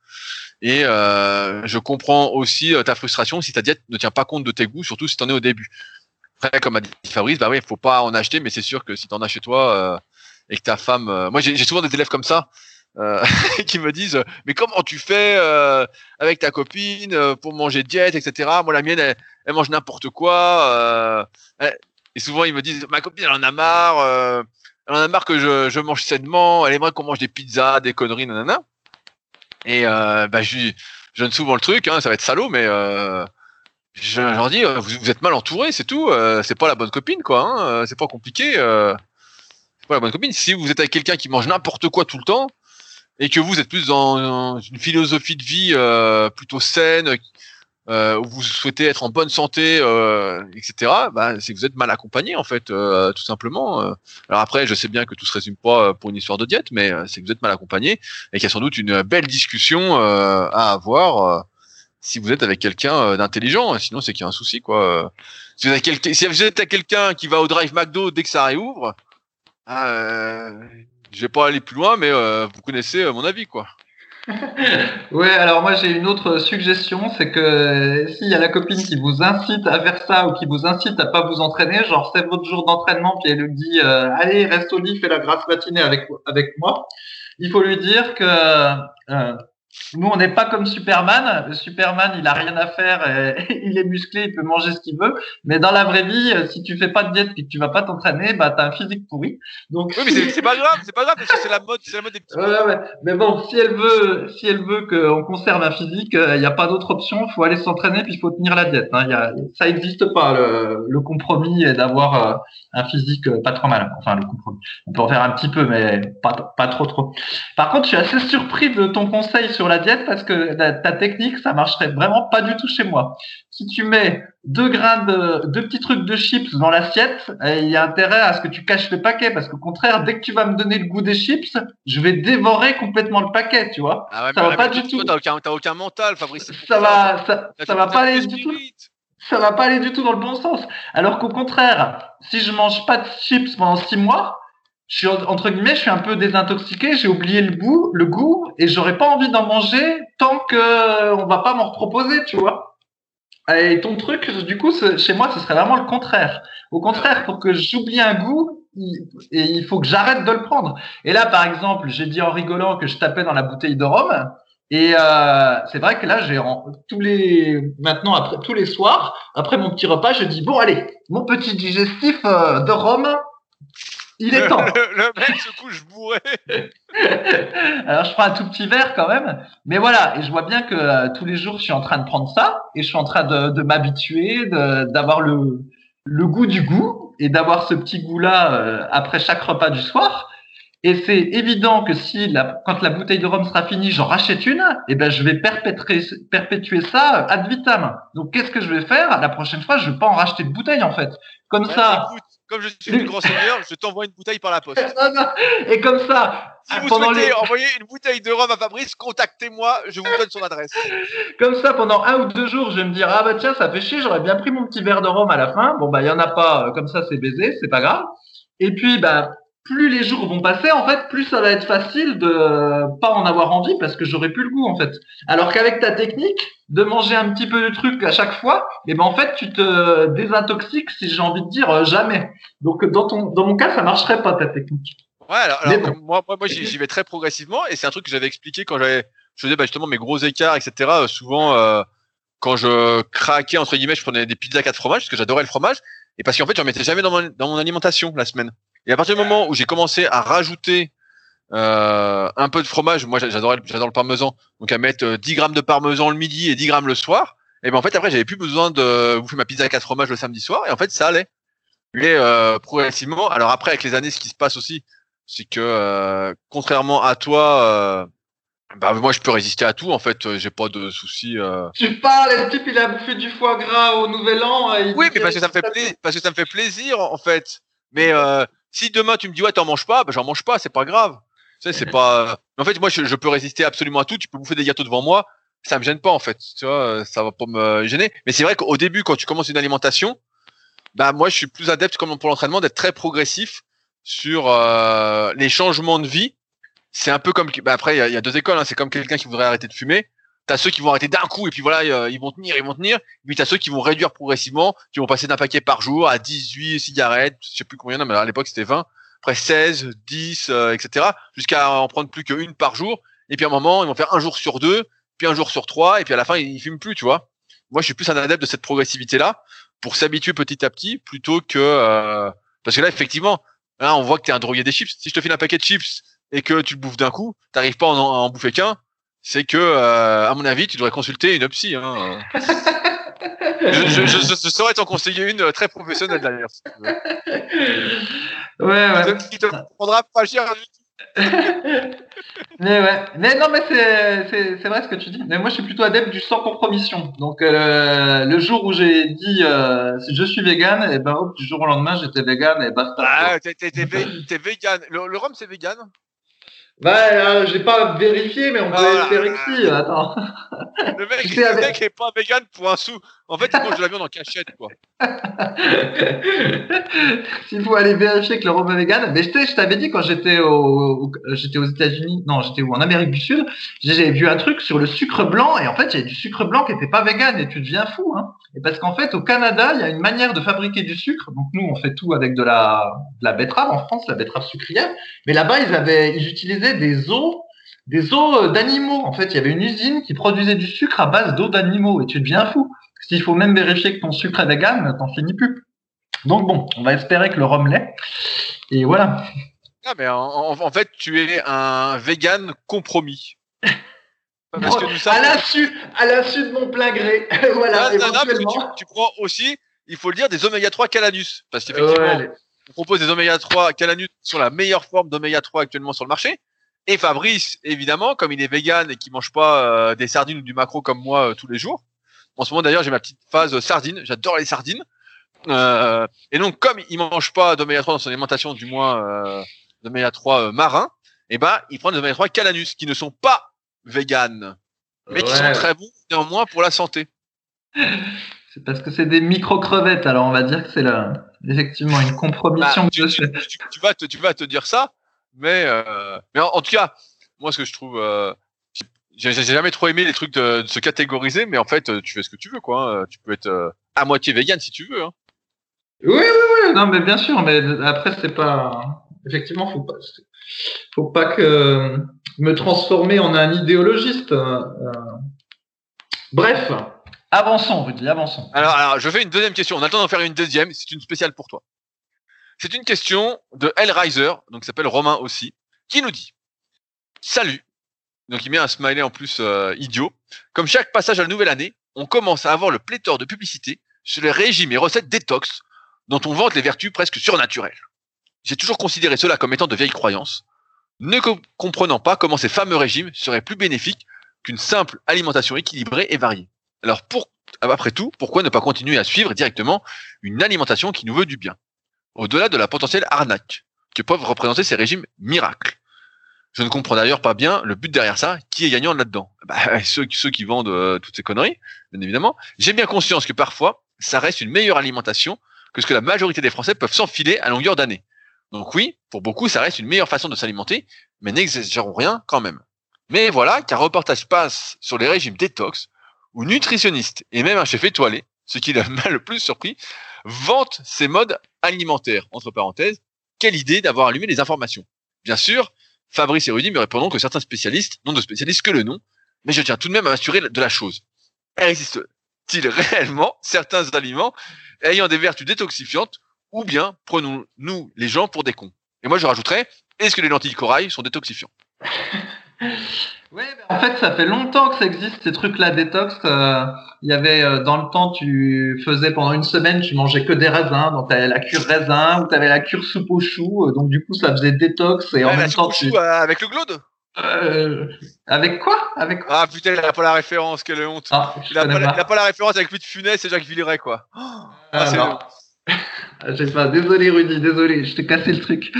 Et euh, je comprends aussi euh, ta frustration si ta diète ne tient pas compte de tes goûts, surtout si t'en es au début. Après, comme a dit Fabrice, bah oui, faut pas en acheter, mais c'est sûr que si t'en as chez toi euh, et que ta femme, moi j'ai souvent des élèves comme ça [laughs] qui me disent, mais comment tu fais avec ta copine pour manger diète, etc. Moi la mienne, elle, elle mange n'importe quoi. Et souvent, ils me disent, ma copine, elle en a marre, euh, elle en a marre que je, je mange sainement, elle aimerait qu'on mange des pizzas, des conneries, nanana. Et euh, bah, je, je donne souvent le truc, hein, ça va être salaud, mais euh, je leur dis, euh, vous, vous, êtes mal entouré, c'est tout. Euh, c'est pas la bonne copine, quoi. Hein, c'est pas compliqué. c'est pas la bonne copine. Si vous êtes avec quelqu'un qui mange n'importe quoi tout le temps, et que vous êtes plus dans une philosophie de vie plutôt saine, euh, vous souhaitez être en bonne santé, euh, etc., bah, c'est que vous êtes mal accompagné en fait, euh, tout simplement. Euh. Alors après, je sais bien que tout se résume pas pour une histoire de diète, mais c'est que vous êtes mal accompagné et qu'il y a sans doute une belle discussion à avoir si vous êtes avec quelqu'un d'intelligent. Sinon, c'est qu'il y a un souci, quoi. Si vous, si êtes avec quelqu'un qui va au drive McDo dès que ça réouvre, euh, je vais pas aller plus loin, mais vous connaissez mon avis, quoi. Ouais, alors moi j'ai une autre suggestion, c'est que s'il y a la copine qui vous incite à faire ça ou qui vous incite à pas vous entraîner, genre c'est votre jour d'entraînement puis elle lui dit euh, allez reste au lit, fais la grasse matinée avec avec moi, il faut lui dire que euh, nous, on n'est pas comme Superman. Superman, il a rien à faire, et, [laughs] il est musclé, il peut manger ce qu'il veut. Mais dans la vraie vie, euh, si tu fais pas de diète et que tu vas pas t'entraîner, bah t'as un physique pourri. Donc oui, mais c'est pas grave, c'est pas grave parce que c'est la mode, c'est la mode des petits. [laughs] Ouais, ouais. Mais bon, si elle veut, si elle veut qu'on conserve un physique, il euh, n'y a pas d'autre option. Il faut aller s'entraîner puis il faut tenir la diète. Hein. Y a, ça n'existe pas le, le, compromis et d'avoir euh, un physique pas trop mal. Enfin, le compromis. On peut en faire un petit peu, mais pas pas trop trop. Par contre, je suis assez [laughs] surpris de ton conseil sur la diète parce que ta technique, ça marcherait vraiment pas du tout chez moi. Si tu mets deux grains de, deux petits trucs de chips dans l'assiette, eh, il y a intérêt à ce que tu caches le paquet parce qu'au contraire, dès que tu vas me donner le goût des chips, je vais dévorer complètement le paquet, tu vois. Ah ça va pas du tout. T'as aucun, aucun mental, Fabrice. Ça va, ça, ça va pas aller du tout. Ça va pas aller du tout dans le bon sens. Alors qu'au contraire, si je mange pas de chips pendant six mois, je suis entre guillemets, je suis un peu désintoxiqué, j'ai oublié le goût, le goût, et j'aurais pas envie d'en manger tant que on va pas m'en reproposer, tu vois. Et ton truc, du coup, chez moi, ce serait vraiment le contraire. Au contraire, pour que j'oublie un goût, il faut que j'arrête de le prendre. Et là, par exemple, j'ai dit en rigolant que je tapais dans la bouteille de rhum. Et euh, c'est vrai que là, j'ai tous les maintenant après tous les soirs, après mon petit repas, je dis bon allez, mon petit digestif euh, de rhum, il est temps. le, mec se couche bourré. [laughs] Alors je prends un tout petit verre quand même, mais voilà, et je vois bien que euh, tous les jours je suis en train de prendre ça et je suis en train de, de m'habituer, d'avoir le, le goût du goût et d'avoir ce petit goût là euh, après chaque repas du soir. Et c'est évident que si la, quand la bouteille de rhum sera finie, j'en rachète une, et eh ben je vais perpétrer, perpétuer ça ad vitam. Donc qu'est-ce que je vais faire? La prochaine fois, je vais pas en racheter de bouteille en fait. Comme ça. Écoute, comme je suis le grand seigneur, je t'envoie une bouteille par la poste. [laughs] Non, non. Et comme ça, Si vous souhaitez les- envoyer une bouteille de rhum à Fabrice, contactez-moi, je vous donne son adresse. Comme ça, pendant un ou deux jours, je vais me dire ah bah tiens, ça fait chier, j'aurais bien pris mon petit verre de rhum à la fin. Bon bah il y en a pas, euh, comme ça c'est baisé, c'est pas grave. Et puis bah plus les jours vont passer, en fait, plus ça va être facile de pas en avoir envie parce que j'aurai plus le goût en fait. Alors qu'avec ta technique de manger un petit peu de truc à chaque fois, et ben en fait tu te désintoxiques si j'ai envie de dire euh, jamais. Donc dans ton dans mon cas, ça marcherait pas ta technique. Ouais, alors, bon. moi, moi, moi, j'y j'y vais très progressivement et c'est un truc que j'avais expliqué quand j'avais, je faisais bah, justement mes gros écarts, etc. euh, souvent, euh, quand je craquais entre guillemets, je prenais des pizzas quatre fromages parce que j'adorais le fromage et parce qu'en fait, j'en mettais jamais dans mon, dans mon alimentation la semaine. Et à partir du moment où j'ai commencé à rajouter euh, un peu de fromage, moi j'adore le parmesan, donc à mettre euh, 10 grammes de parmesan le midi et 10 grammes le soir. Et ben en fait après, j'avais plus besoin de bouffer ma pizza à quatre fromages le samedi soir et en fait ça allait. Mais euh, progressivement, alors après avec les années, ce qui se passe aussi, c'est que euh, contrairement à toi, euh, bah moi je peux résister à tout en fait, euh, j'ai pas de soucis. euh. Tu parles, le type il a bouffé du foie gras au Nouvel An. et il Oui, mais parce que ça me fait plaisir, parce que ça me fait plaisir en fait. Mais euh, si demain tu me dis ouais t'en manges pas, bah j'en mange pas, c'est pas grave. C'est pas. En fait, moi je, peux résister absolument à tout. Tu peux bouffer des gâteaux devant moi, ça me gêne pas en fait. Tu vois, euh, ça va pas me gêner. Mais c'est vrai qu'au début, quand tu commences une alimentation, bah moi je suis plus adepte comme pour l'entraînement d'être très progressif sur euh, les changements de vie. C'est un peu comme bah après il y, a- il y a deux écoles. hein. C'est comme quelqu'un qui voudrait arrêter de fumer. T'as ceux qui vont arrêter d'un coup et puis voilà euh, ils vont tenir, ils vont tenir. Puis t'as ceux qui vont réduire progressivement, qui vont passer d'un paquet par jour à 18 cigarettes, je sais plus combien, mais à l'époque c'était 20, après 16, 10, euh, etc. Jusqu'à en prendre plus qu'une par jour. Et puis à un moment ils vont faire un jour sur deux, puis un jour sur trois, et puis à la fin ils, ils fument plus, tu vois. Moi je suis plus un adepte de cette progressivité là pour s'habituer petit à petit plutôt que euh, parce que là effectivement là on voit que t'es un drogué des chips. Si je te file un paquet de chips et que tu le bouffes d'un coup, t'arrives pas à en bouffer qu'un, c'est que euh, à mon avis tu devrais consulter une psy. Hein. je, [laughs] je, je, je- je saurais t'en conseiller une euh, très professionnelle d'ailleurs. Si. Ouais, ouais. Qui te prendra pas cher [laughs] du tout. mais ouais. Mais non, mais c'est, vrai ce que tu dis. Mais moi, je suis plutôt adepte du sans compromission. Donc, euh, le jour où j'ai dit euh, je suis vegan, et ben hop, du jour au lendemain, j'étais vegan et basta. Ah, t'es vegan. Le, le rhum c'est vegan? Ouais, euh, j'ai pas vérifié, mais on peut Voilà. espérer que si. Attends. Le mec, [laughs] le avec- mec est pas vegan pour un sou. En fait, il mange de la viande en cachette quoi. [laughs] S'il faut aller vérifier que le rhum est vegan. Mais je t'avais dit quand j'étais au, j'étais aux États-Unis, non, j'étais en Amérique du Sud, j'ai vu un truc sur le sucre blanc et en fait, il y a du sucre blanc qui était pas vegan et tu deviens fou, hein. Et parce qu'en fait, au Canada, il y a une manière de fabriquer du sucre. Donc nous, on fait tout avec de la, de la betterave en France, la betterave sucrière. Mais là-bas, ils avaient, ils utilisaient des os des os euh, d'animaux. En fait, il y avait une usine qui produisait du sucre à base d'eau d'animaux et tu deviens fou. S'il faut même vérifier que ton sucre est vegan, t'en finis plus. Donc bon, on va espérer que le rhum l'est. Et voilà. Ah, mais en, fait, tu es un vegan compromis. [laughs] Parce que nous à l'insu, à l'insu de mon plein gré. [laughs] voilà, Non, non, tu, tu prends aussi, il faut le dire, des oméga 3 Calanus. Parce qu'effectivement, Ouais, on propose des oméga 3 Calanus qui sont la meilleure forme d'oméga 3 actuellement sur le marché. Et Fabrice, évidemment, comme il est vegan et qu'il mange pas euh, des sardines ou du macro comme moi euh, tous les jours. En ce moment, d'ailleurs, j'ai ma petite phase sardine. J'adore les sardines. Euh, et donc, comme il mange pas d'oméga 3 dans son alimentation, du moins euh, d'oméga 3 euh, marin, et ben, il prend des oméga 3 Calanus qui ne sont pas véganes, mais qui sont très bons néanmoins pour la santé. C'est parce que c'est des micro-crevettes, alors on va dire que c'est là, effectivement une compromission Bah, que je tu, fais. tu- tu vas te, tu vas te dire ça, mais, euh, mais en, en tout cas, moi, ce que je trouve, j'ai jamais trop aimé les trucs de, de se catégoriser, mais en fait, euh, tu fais ce que tu veux, quoi. hein. Tu peux être euh, à moitié vegan si tu veux. Hein. Oui, oui, oui, non, mais bien sûr, mais après, c'est pas. Effectivement, faut pas, faut pas que me transformer en un idéologiste. euh. Bref, avançons, Rudy, avançons. Alors, alors, je fais une deuxième question. On a le temps d'en faire une deuxième. C'est une spéciale pour toi. C'est une question de Hellraiser, donc qui s'appelle Romain aussi, qui nous dit Salut. Donc il met un smiley en plus euh, idiot. Comme chaque passage à la nouvelle année, on commence à avoir le pléthore de publicités sur les régimes et recettes détox dont on vante les vertus presque surnaturelles. J'ai toujours considéré cela comme étant de vieilles croyances, ne co- comprenant pas comment ces fameux régimes seraient plus bénéfiques qu'une simple alimentation équilibrée et variée. Alors pour après tout, pourquoi ne pas continuer à suivre directement une alimentation qui nous veut du bien? Au-delà de la potentielle arnaque que peuvent représenter ces régimes miracles. Je ne comprends d'ailleurs pas bien le but derrière ça, qui est gagnant là-dedans. Bah, [laughs] ceux, qui vendent euh, toutes ces conneries, bien évidemment. J'ai bien conscience que parfois, ça reste une meilleure alimentation que ce que la majorité des Français peuvent s'enfiler à longueur d'année. Donc oui, pour beaucoup, ça reste une meilleure façon de s'alimenter, mais n'exagérons rien quand même. Mais voilà qu'un reportage passe sur les régimes détox, où nutritionnistes et même un chef étoilé, ce qui [laughs] m'a le plus surpris, vantent ces modes alimentaires. Entre parenthèses, quelle idée d'avoir allumé les informations. Bien sûr, Fabrice et Rudy me répondront que certains spécialistes n'ont de spécialistes que le nom, mais je tiens tout de même à m'assurer de la chose. Existe-t-il [laughs] réellement certains aliments ayant des vertus détoxifiantes ou bien prenons-nous les gens pour des cons? Et moi je rajouterais, est-ce que les lentilles corail sont détoxifiants [laughs] Ouais, en fait, ça fait longtemps que ça existe ces trucs-là détox. Euh, il y avait euh, dans le temps, tu faisais pendant une semaine, tu mangeais que des raisins, donc t'avais la cure raisin ou t'avais la cure soupe aux choux, euh, donc du coup ça faisait détox et en même temps tu. avec le glaude. avec quoi? Avec Ah putain, il a pas la référence, quelle honte. Ah, il, a pas, pas, la référence avec Louis de Funès et Jacques Villeray quoi. ah, ah [laughs] Je sais pas, désolé Rudy, désolé, je t'ai cassé le truc.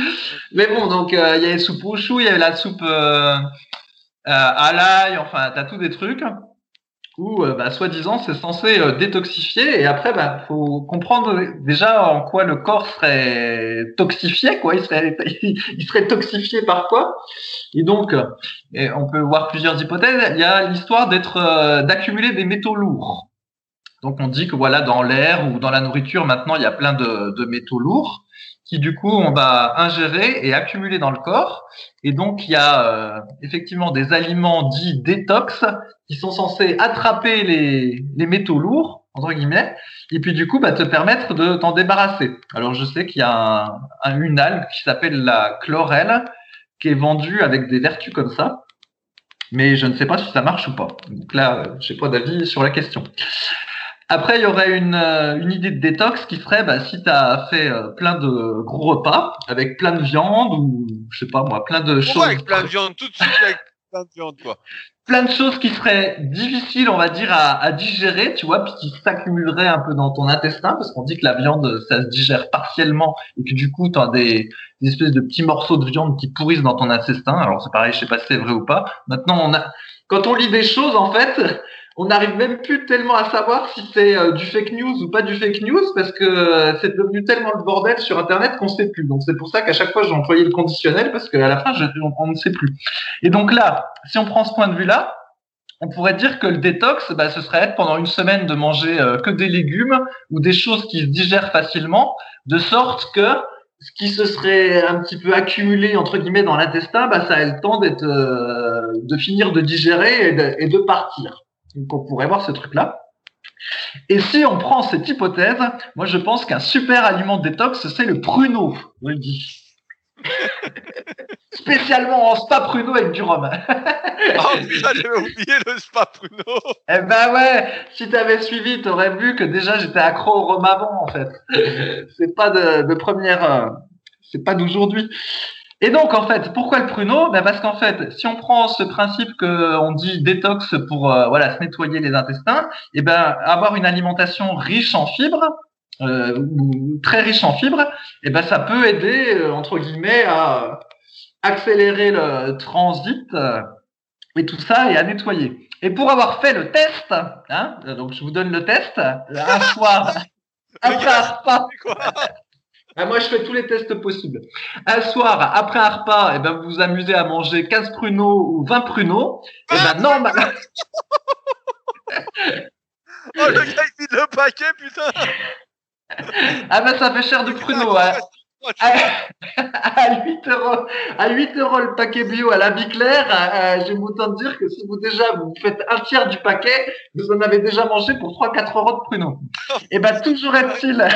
Mais bon, donc il y avait soupe aux choux, il y avait la soupe euh, à l'ail, enfin, t'as tous des trucs où, euh, bah, soi-disant, c'est censé euh, détoxifier. Et après, bah, faut comprendre déjà en quoi le corps serait toxifié, quoi. Il serait, [laughs] il serait toxifié par quoi Et donc, on peut voir plusieurs hypothèses. Il y a l'histoire d'être, d'accumuler des métaux lourds. Donc, on dit que voilà, dans l'air ou dans la nourriture, maintenant, il y a plein de, métaux lourds qui du coup on va ingérer et accumuler dans le corps. Et donc il y a euh, effectivement des aliments dits détox qui sont censés attraper les, les métaux lourds entre guillemets et puis du coup bah, te permettre de t'en débarrasser. Alors je sais qu'il y a un, une algue qui s'appelle la chlorelle qui est vendue avec des vertus comme ça. Mais je ne sais pas si ça marche ou pas. Donc là, je n'ai pas d'avis sur la question. Après, il y aurait une, euh, une idée de détox qui serait, bah, si tu as fait euh, plein de gros repas avec plein de viande ou, je sais pas moi, plein de choses. avec plein de [laughs] viande, tout de suite avec plein de viande, quoi. Plein de choses qui seraient difficiles, on va dire, à, à digérer, tu vois, puis qui s'accumuleraient un peu dans ton intestin, parce qu'on dit que la viande, ça se digère partiellement et que du coup, tu as des, des espèces de petits morceaux de viande qui pourrissent dans ton intestin. Alors, c'est pareil, je sais pas si c'est vrai ou pas. Maintenant, on a, quand on lit des choses, en fait, on n'arrive même plus tellement à savoir si c'est euh, du fake news ou pas du fake news parce que euh, c'est devenu tellement le bordel sur Internet qu'on ne sait plus. Donc c'est pour ça qu'à chaque fois j'ai employé le conditionnel parce qu'à la fin je, on, ne sait plus. Et donc là, si on prend ce point de vue-là, on pourrait dire que le détox, bah, ce serait être pendant une semaine de manger euh, que des légumes ou des choses qui se digèrent facilement, de sorte que ce qui se serait un petit peu accumulé entre guillemets dans l'intestin, bah, ça a le temps d'être, de finir de digérer et de partir. Donc on pourrait voir ce truc-là. Et si on prend cette hypothèse, moi je pense qu'un super aliment détox, c'est le pruneau, Rudy. [laughs] Spécialement en spa pruneau avec du rhum. oh putain, j'avais oublié le spa pruneau. Eh ben ouais, si t'avais suivi, t'aurais vu que déjà j'étais accro au rhum avant en fait. [laughs] c'est pas de, de première, euh, c'est pas d'aujourd'hui. Et donc, en fait, pourquoi le pruneau? Ben Parce qu'en fait, si on prend ce principe qu'on dit détox pour euh, voilà se nettoyer les intestins, et eh ben avoir une alimentation riche en fibres, euh, ou très riche en fibres, et eh ben ça peut aider euh, entre guillemets à accélérer le transit et tout ça et à nettoyer. Et pour avoir fait le test, hein, donc je vous donne le test, un soir après [laughs] un repas. Ah, moi, je fais tous les tests possibles. Un soir, après un repas, eh ben, vous vous amusez à manger 15 pruneaux ou 20 pruneaux. Et eh ben, non, [laughs] oh, le gars, il vide le paquet, putain! ah ben, ça fait cher de pruneaux. Hein. [laughs] À, 8 euros, à 8 euros le paquet bio à la Biclair, euh, j'ai autant dire que si vous déjà vous faites un tiers du paquet, vous en avez déjà mangé pour 3-4 euros de pruneaux. Et eh ben toujours est-il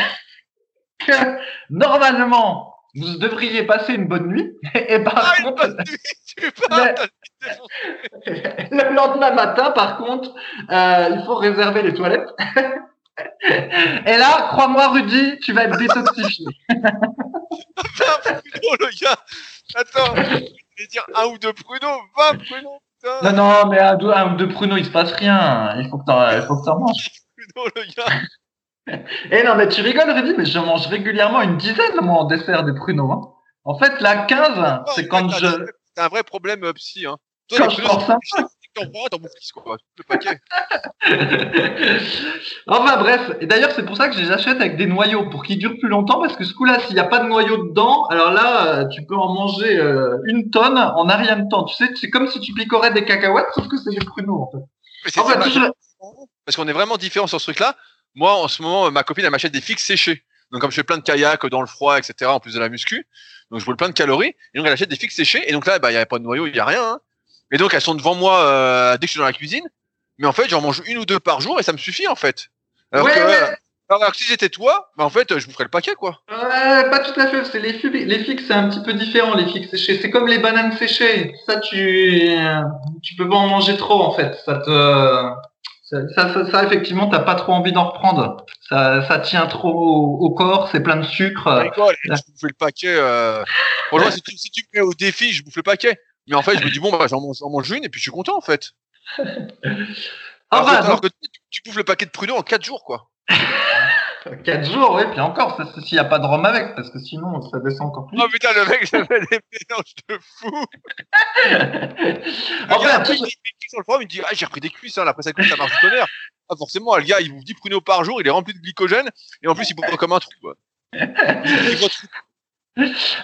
normalement, vous devriez passer une bonne nuit. [laughs] Et par ah, contre, [laughs] le, lendemain matin, par contre, euh, il faut réserver les toilettes. [laughs] Et là, crois-moi, Rudy, tu vas être détoxifié. pruneaux, le gars. Attends, je vais dire un ou deux pruneaux, 20 pruneaux. Non, non, mais un, un, ou deux pruneaux, il se passe rien. Il faut que tu en manges. Pruneaux, le gars? Eh non, mais tu rigoles, Rudy, mais je mange régulièrement une dizaine, moi, en dessert des pruneaux. Hein. En fait, la 15, c'est quand je. C'est un vrai problème euh, psy. Hein. Toi, quand je prends ça. [laughs] Enfin bref, et d'ailleurs c'est pour ça que je les achète avec des noyaux pour qu'ils durent plus longtemps parce que ce coup-là, s'il n'y a pas de noyau dedans, alors là, euh, tu peux en manger euh, une tonne en un rien de temps. Tu sais, c'est comme si tu picorais des cacahuètes, sauf que c'est des pruneaux en fait. Fait Parce qu'on est vraiment différents sur ce truc-là. Moi, en ce moment, ma copine, elle m'achète des fixes séchés. Donc, comme je fais plein de kayak dans le froid, etc., en plus de la muscu, donc je brûle plein de calories. Et donc, elle achète des fixes séchés. Et donc là, bah, il n'y a pas de noyau, il n'y a rien. Hein. Et donc, elles sont devant moi euh, dès que je suis dans la cuisine. Mais en fait, j'en mange une ou deux par jour et ça me suffit, en fait. Alors, que, alors que si j'étais toi, bah, en fait, je vous ferais le paquet, quoi. Ouais, pas tout à fait. C'est les, les fixes, c'est un petit peu différent, les fixes séchés. C'est comme les bananes séchées. Ça, tu, tu peux pas en manger trop, en fait. Ça te, ça, ça, ça, effectivement, t'as pas trop envie d'en reprendre. Ça, ça tient trop au, corps, c'est plein de sucre. Rigole, je bouffe le paquet. Euh... si, tu, si tu me mets au défi, je bouffe le paquet. Mais en fait, je me dis, bon, bah, j'en mange, mange, une et puis je suis content, en fait. [laughs] Ah alors, bah, alors que tu, tu, bouffes le paquet de prud'hommes en 4 jours, quoi. [laughs] 4 jours, oui, puis encore, s'il n'y a pas de rhum avec, parce que sinon, ça descend encore plus. Oh putain, le mec, ça fait des mélanges de fou. [laughs] enfin, après, il, il, sur le forum, il dit, ah, j'ai repris des cuisses, hein, après ça, ça marche du tonnerre. Ah, forcément, le gars, il vous dit pruneaux par jour, il est rempli de glycogène, et en plus, il boit comme un trou, quoi.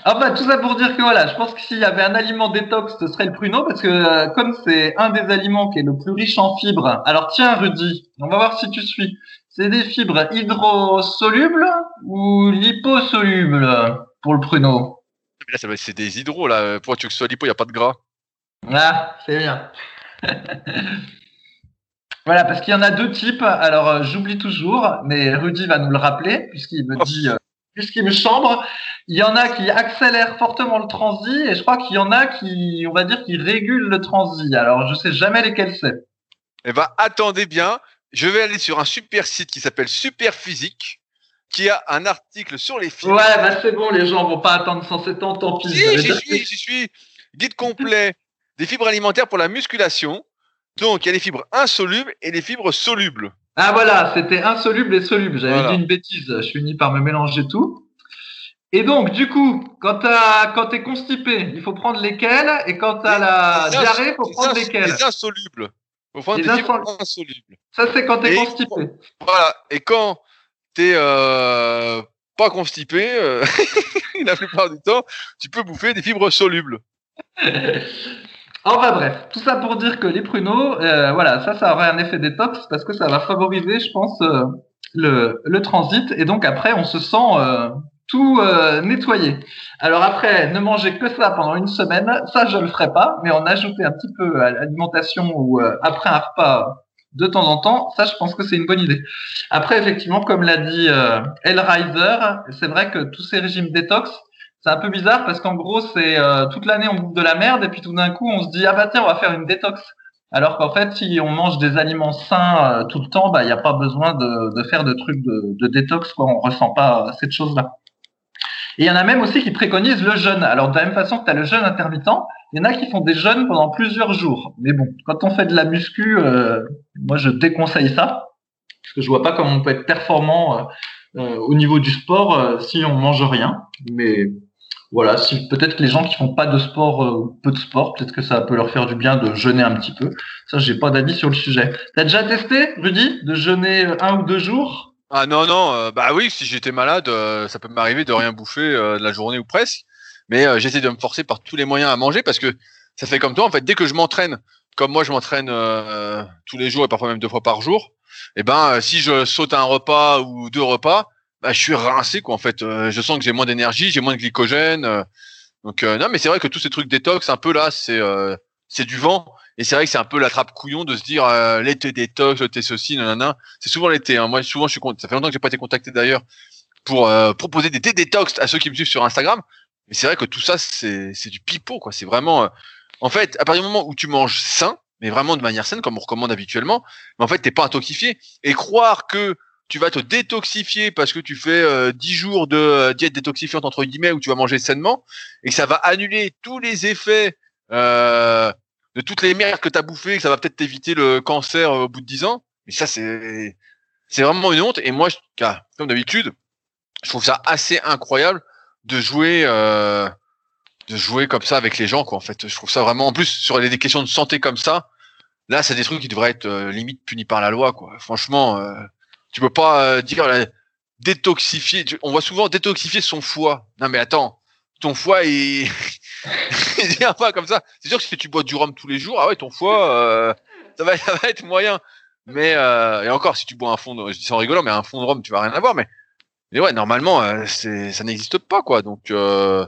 Ah bah [laughs] tout ça pour dire que voilà, je pense que s'il y avait un aliment détox, ce serait le pruneau parce que euh, comme c'est un des aliments qui est le plus riche en fibres. Alors tiens Rudy, on va voir si tu suis. C'est des fibres hydrosolubles ou liposolubles pour le pruneau? Là, c'est des hydros, là. Pour que ce soit lipo, il n'y a pas de gras. Ah, c'est bien. [laughs] voilà, parce qu'il y en a deux types. Alors, euh, j'oublie toujours, mais Rudy va nous le rappeler, puisqu'il me dit, euh, puisqu'il me chambre. Il y en a qui accélèrent fortement le transit, et je crois qu'il y en a qui, on va dire, qui régulent le transit. Alors, je sais jamais lesquels c'est. Eh ben, attendez bien je vais aller sur un super site qui s'appelle Superphysique, qui a un article sur les fibres. Ouais, bah c'est bon, les gens vont pas attendre 107 ans, tant pis. Si, j'y suis, j'y suis. Guide complet des fibres alimentaires pour la musculation. Donc, il y a les fibres insolubles et les fibres solubles. Ah voilà, c'était insoluble et soluble. J'avais dit une bêtise. Je finis par me mélanger tout. Et donc, du coup, quand tu es constipé, il faut prendre lesquels? Et quand tu as la diarrhée, il faut prendre lesquels? Les insolubles. Faut des fibres insolubles. Ça, c'est quand t'es constipé. Voilà. Et quand t'es euh, pas constipé, euh, [laughs] la plupart du temps, tu peux bouffer des fibres solubles. [laughs] Enfin bref, tout ça pour dire que les pruneaux, euh, voilà, ça, ça aurait un effet détox parce que ça va favoriser, je pense, euh, le, le, transit et donc après, on se sent tout euh, nettoyer. Alors après, ne manger que ça pendant une semaine, ça je le ferai pas, mais en ajouter un petit peu à l'alimentation ou euh, après un repas de temps en temps, ça je pense que c'est une bonne idée. Après, effectivement, comme l'a dit euh, Riser, c'est vrai que tous ces régimes détox, c'est un peu bizarre parce qu'en gros, c'est euh, toute l'année on bouffe de la merde et puis tout d'un coup on se dit ah bah tiens on va faire une détox. Alors qu'en fait, si on mange des aliments sains tout le temps, bah il n'y a pas besoin de, de, faire de trucs de, de détox, quoi. On ressent pas cette chose-là. Et il y en a même aussi qui préconisent le jeûne. Alors de la même façon que tu as le jeûne intermittent, il y en a qui font des jeûnes pendant plusieurs jours. Mais bon, quand on fait de la muscu, euh, moi je déconseille ça parce que je vois pas comment on peut être performant euh, euh, au niveau du sport si on mange rien. Mais voilà, si peut-être que les gens qui font pas de sport peu de sport, peut-être que ça peut leur faire du bien de jeûner un petit peu. Ça, j'ai pas d'avis sur le sujet. T'as déjà testé, Rudy, de jeûner un ou deux jours? Ah non, non, euh, bah oui, si j'étais malade, euh, ça peut m'arriver de rien bouffer euh, de la journée ou presque. Mais j'essaie de me forcer par tous les moyens à manger parce que ça fait comme toi, en fait, dès que je m'entraîne, comme moi je m'entraîne tous les jours et parfois même deux fois par jour, et eh ben si je saute un repas ou deux repas, bah, je suis rincé quoi en fait. je sens que j'ai moins d'énergie, j'ai moins de glycogène. donc non, mais c'est vrai que tous ces trucs détox, un peu là, c'est c'est du vent. Et c'est vrai que c'est un peu la trappe couillon de se dire euh, l'été détox, l'été ceci, nanana. C'est souvent l'été. Hein. Moi, souvent, je suis Ça fait longtemps que j'ai pas été contacté d'ailleurs pour euh, proposer des thés détox à ceux qui me suivent sur Instagram. Mais c'est vrai que tout ça, c'est du pipeau, quoi. C'est vraiment. Euh, en fait, à partir du moment où tu manges sain, mais vraiment de manière saine, comme on recommande habituellement, mais en fait, t'es pas intoxifié. Et croire que tu vas te détoxifier parce que tu fais euh, 10 jours de diète détoxifiante entre guillemets où tu vas manger sainement et que ça va annuler tous les effets euh, de toutes les merdes que tu as bouffées, que ça va peut-être t'éviter le cancer euh, au bout de 10 ans. Mais ça, c'est. c'est vraiment une honte. Et moi, comme d'habitude, je trouve ça assez incroyable de jouer, euh, de jouer comme ça avec les gens, quoi. En fait, je trouve ça vraiment. En plus, sur les questions de santé comme ça, là, c'est des trucs qui devraient être euh, limite punis par la loi, quoi. Franchement, tu peux pas dire détoxifier. On voit souvent détoxifier son foie. Non, mais attends, ton foie il, [laughs] il vient pas comme ça. C'est sûr que si tu bois du rhum tous les jours, ah ouais, ton foie, euh, ça va, [laughs] ça va être moyen. Mais euh, et encore, si tu bois un fond, de, je dis ça en mais un fond de rhum, tu vas rien avoir. Mais, mais ouais, normalement, euh, ça n'existe pas, quoi. Donc, euh,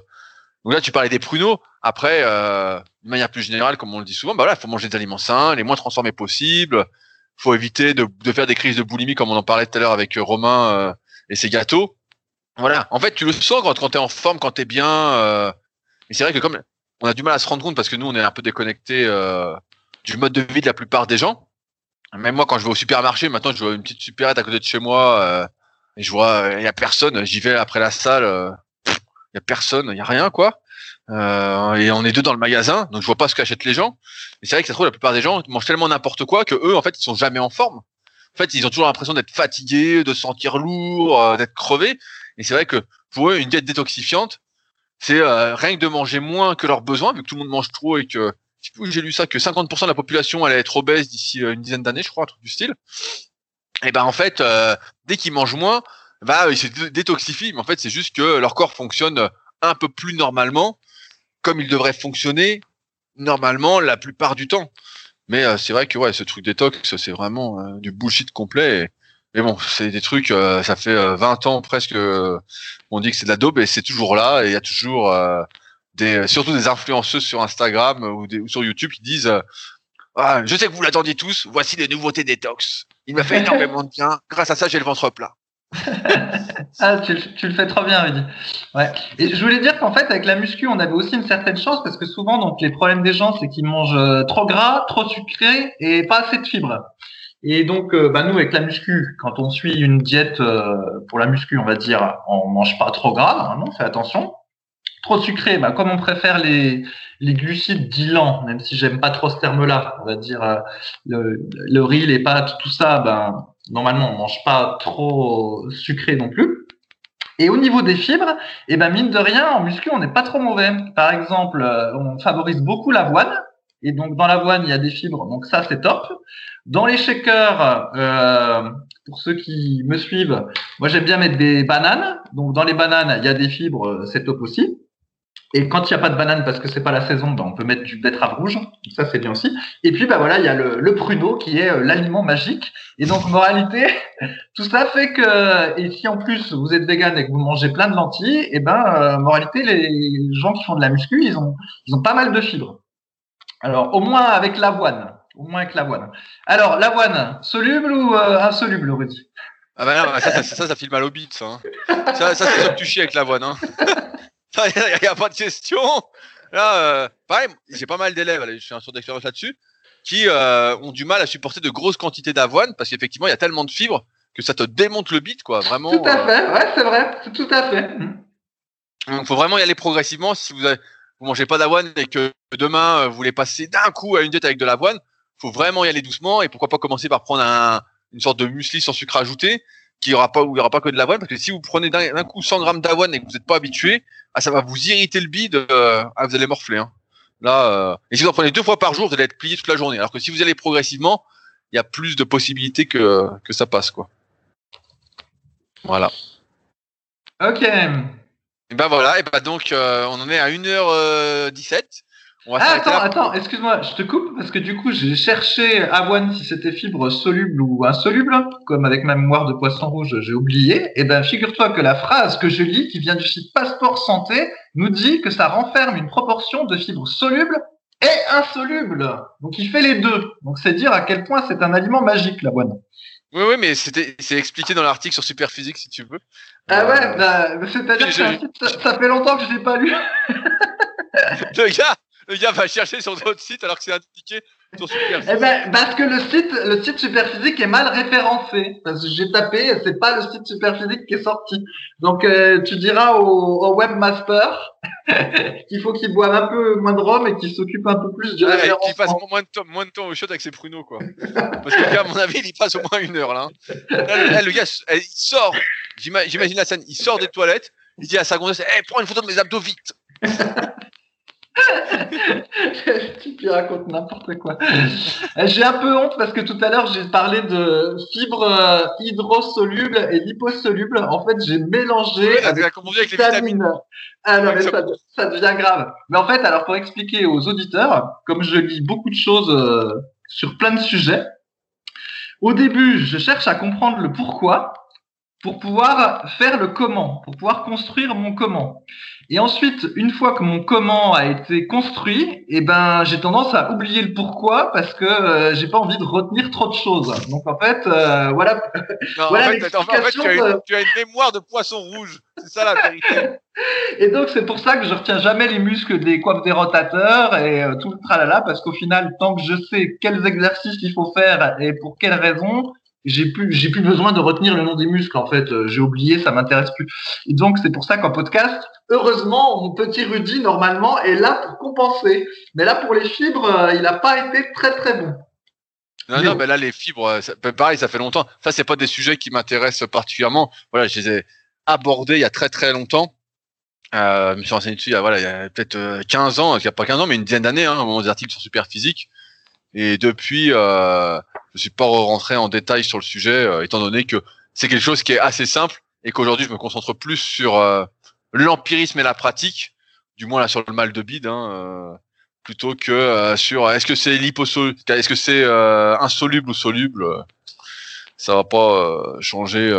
donc là, tu parlais des pruneaux. Après, euh, de manière plus générale, comme on le dit souvent, bah voilà, faut manger des aliments sains, les moins transformés possibles. Faut éviter de, de faire des crises de boulimie, comme on en parlait tout à l'heure avec Romain euh, et ses gâteaux. Voilà. En fait, tu le sens quand, quand tu es en forme, quand tu es bien. Euh, mais c'est vrai que comme on a du mal à se rendre compte parce que nous, on est un peu déconnecté euh, du mode de vie de la plupart des gens. Même moi, quand je vais au supermarché, maintenant, je vois une petite supérette à côté de chez moi euh, et je vois, il y a personne. J'y vais après la salle, il y a personne, il y a rien, quoi. et on est deux dans le magasin, donc je vois pas ce qu'achètent les gens. Et c'est vrai que ça se trouve, la plupart des gens mangent tellement n'importe quoi que eux, en fait, ils sont jamais en forme. En fait, ils ont toujours l'impression d'être fatigués, de se sentir lourds, d'être crevés. Et c'est vrai que pour eux, une diète détoxifiante, c'est euh, rien que de manger moins que leurs besoins, vu que tout le monde mange trop et que j'ai lu ça que 50% de la population allait être obèse d'ici une dizaine d'années, je crois, un truc du style. Et ben en fait, euh, dès qu'ils mangent moins, bah ils se détoxifient, mais en fait c'est juste que leur corps fonctionne un peu plus normalement, comme il devrait fonctionner normalement la plupart du temps. Mais euh, c'est vrai que ouais, ce truc détox, c'est vraiment euh, du bullshit complet. Et, mais bon, c'est des trucs, euh, ça fait 20 ans presque on dit que c'est de la daube et c'est toujours là. Et il y a toujours des, surtout des influenceuses sur Instagram ou, des, ou sur YouTube qui disent ah, Je sais que vous l'attendiez tous, voici des nouveautés détox. Il m'a fait [laughs] énormément de bien. Grâce à ça, j'ai le ventre plat. [laughs] ah, tu, tu, le fais trop bien, Rudy. Ouais. Et je voulais dire qu'en fait, avec la muscu, on avait aussi une certaine chance parce que souvent, donc, les problèmes des gens, c'est qu'ils mangent trop gras, trop sucré et pas assez de fibres. Et donc, euh, bah, nous, avec la muscu, quand on suit une diète euh, pour la muscu, on va dire, on mange pas trop gras, normalement, on fait attention. Trop sucré, bah, comme on préfère les, les glucides dilants, même si j'aime pas trop ce terme-là, on va dire euh, le, le riz, les pâtes, tout ça, ben, normalement, on mange pas trop sucré non plus. Et au niveau des fibres, et ben mine de rien, en muscu, on n'est pas trop mauvais. Par exemple, on favorise beaucoup l'avoine. Et donc dans l'avoine, il y a des fibres, donc ça c'est top. Dans les shakers, euh, pour ceux qui me suivent, moi j'aime bien mettre des bananes. Donc dans les bananes, il y a des fibres, c'est top aussi. Et quand il n'y a pas de banane parce que c'est pas la saison, ben on peut mettre du betterave rouge. Ça c'est bien aussi. Et puis bah voilà, il y a le, le pruneau qui est euh, l'aliment magique. Et donc moralité, [laughs] tout ça fait que et si en plus vous êtes vegan et que vous mangez plein de lentilles, et ben euh, moralité les gens qui font de la muscu, ils ont ils ont pas mal de fibres. Alors au moins avec l'avoine. Au moins avec l'avoine. Alors, l'avoine, soluble ou euh, insoluble, Rudy Ah bah non, ça, ça, ça, ça file mal au bit, ça. Hein. Ça, ça c'est ça que tu chies avec l'avoine. Hein. [laughs] Il n'y a, a, pas de question. Là, euh, pareil, j'ai pas mal d'élèves, je suis un sur d'expérience là-dessus, qui euh, ont du mal à supporter de grosses quantités d'avoine parce qu'effectivement, il y a tellement de fibres que ça te démonte le bit, quoi. Vraiment. Tout à fait, ouais, c'est vrai, tout à fait. Donc, faut vraiment y aller progressivement. Si vous avez, vous mangez pas d'avoine et que demain vous voulez passer d'un coup à une diète avec de l'avoine, faut vraiment y aller doucement et pourquoi pas commencer par prendre un, une sorte de muesli sans sucre ajouté qui aura pas où il y aura pas que de l'avoine parce que si vous prenez d'un coup 100 grammes d'avoine et que vous n'êtes pas habitué, ah, ça va vous irriter le bide, euh, ah, vous allez morfler. Hein. Là, euh, et si vous en prenez deux fois par jour, vous allez être plié toute la journée. Alors que si vous allez progressivement, il y a plus de possibilités que que ça passe quoi. Voilà. Ok. Et ben voilà, et ben donc euh, on en est à 1h17. On va ah, attends, attends, excuse-moi, je te coupe parce que du coup, j'ai cherché avoine si c'était fibre soluble ou insoluble, comme avec ma mémoire de poisson rouge, j'ai oublié. Et ben, figure-toi que la phrase que je lis, qui vient du site Passeport Santé, nous dit que ça renferme une proportion de fibres solubles et insolubles. Donc, il fait les deux. Donc, c'est dire à quel point c'est un aliment magique, l'avoine. Oui, oui, mais c'était, c'est expliqué dans l'article sur Superphysique, si tu veux. Ah ouais, euh... bah, c'est-à-dire que ça, ça fait longtemps que je l'ai pas lu. [laughs] le gars, le gars va chercher sur d'autres sites alors que c'est indiqué eh ben, parce que le site, le site Superphysique est mal référencé. Parce que j'ai tapé, c'est pas le site Superphysique qui est sorti. Donc, euh, tu diras au, au webmaster [laughs] qu'il faut qu'il boive un peu moins de rhum et qu'il s'occupe un peu plus du ouais, Qu'il passe moins de, temps, moins de temps au shot avec ses pruneaux, quoi. Parce que, à mon avis, il y passe au moins une heure, là. Hein. le, gars, il sort, j'imagine la scène, il sort des toilettes, il dit à sa gonzesse, hey, prends une photo de mes abdos vite. [laughs] tu racontes n'importe quoi. J'ai un peu honte parce que tout à l'heure j'ai parlé de fibres euh, hydrosolubles et liposolubles. En fait, j'ai mélangé avec, les vitamines. Ah non, mais ça, ça, devient grave. Mais en fait, alors pour expliquer aux auditeurs, comme je lis beaucoup de choses euh, sur plein de sujets, au début, je cherche à comprendre le pourquoi pour pouvoir faire le comment, pour pouvoir construire mon comment. Et ensuite, une fois que mon comment a été construit, eh ben, j'ai tendance à oublier le pourquoi parce que euh, j'ai pas envie de retenir trop de choses. Donc en fait, euh, voilà. voilà en, fait, en fait, tu, as une, tu as une mémoire de poisson rouge. C'est ça la vérité. [laughs] et donc c'est pour ça que je retiens jamais les muscles des coiffes des rotateurs et euh, tout le tralala parce qu'au final, tant que je sais quels exercices il faut faire et pour quelles raisons, j'ai plus j'ai plus besoin de retenir le nom des muscles en fait. Euh, j'ai oublié ça m'intéresse plus. Et donc c'est pour ça qu'en podcast heureusement mon petit Rudy normalement est là pour compenser. Mais là pour les fibres euh, il n'a pas été très très bon. Non non mais là les fibres euh, ça, pareil ça fait longtemps. Ça c'est pas des sujets qui m'intéressent particulièrement. Voilà je les ai abordés il y a très très longtemps. Euh, je me suis renseigné dessus il y a, voilà, peut-être 15 ans, il n'y a pas 15 ans, mais une dizaine d'années, hein, au moment des articles sur Superphysique. Et depuis, je suis pas rentré en détail sur le sujet, euh, étant donné que c'est quelque chose qui est assez simple et qu'aujourd'hui je me concentre plus sur euh, l'empirisme et la pratique, du moins là sur le mal de bide, hein, euh, plutôt que sur est-ce que c'est liposoluble, est-ce que c'est insoluble ou soluble. ça va pas changer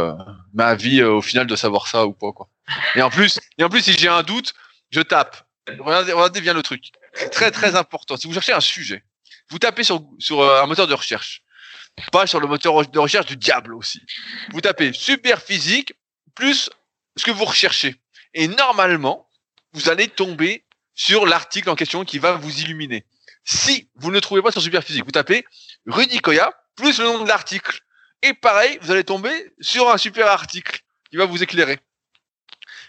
ma vie au final de savoir ça ou pas quoi. Et en plus, et en plus si j'ai un doute, je tape. Regardez, regardez bien le truc. C'est très très important. Si vous cherchez un sujet, vous tapez sur, sur un moteur de recherche pas sur le moteur de recherche du diable aussi. Vous tapez super physique plus ce que vous recherchez. Et normalement, vous allez tomber sur l'article en question qui va vous illuminer. Si vous ne le trouvez pas sur super physique, vous tapez Rudy Koya plus le nom de l'article. Et pareil, vous allez tomber sur un super article qui va vous éclairer.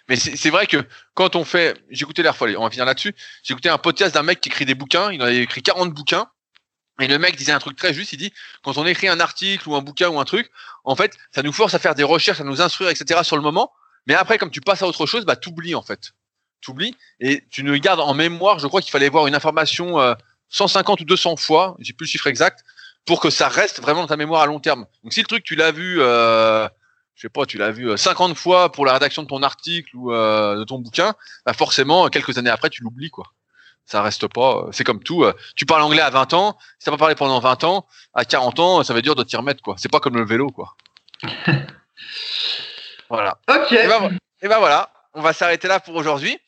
Mais c'est vrai que quand on fait, j'écoutais l'air folle, on va finir là-dessus, écouté un podcast d'un mec qui écrit des bouquins, il en a écrit 40 bouquins, et le mec disait un truc très juste, il dit, quand on écrit un article ou un bouquin ou un truc, en fait, ça nous force à faire des recherches, à nous instruire, etc. sur le moment. Mais après, comme tu passes à autre chose, bah, t'oublies, en fait. T'oublies. Et tu ne gardes en mémoire, je crois qu'il fallait voir une information 150 euh, ou 200 fois, j'ai plus le chiffre exact, pour que ça reste vraiment dans ta mémoire à long terme. Donc si le truc, tu l'as vu, euh, je sais pas, tu l'as vu 50 euh, fois pour la rédaction de ton article ou euh, de ton bouquin, bah forcément, quelques années après, tu l'oublies, quoi ça reste pas. Euh, c'est comme tout. Euh, tu parles anglais à 20 ans, si t'as pas parlé pendant 20 ans, à 40 ans, ça va être dur de t'y remettre, quoi. C'est pas comme le vélo, quoi. [laughs] voilà. Ok. Ben, et ben, voilà, on va s'arrêter là pour aujourd'hui.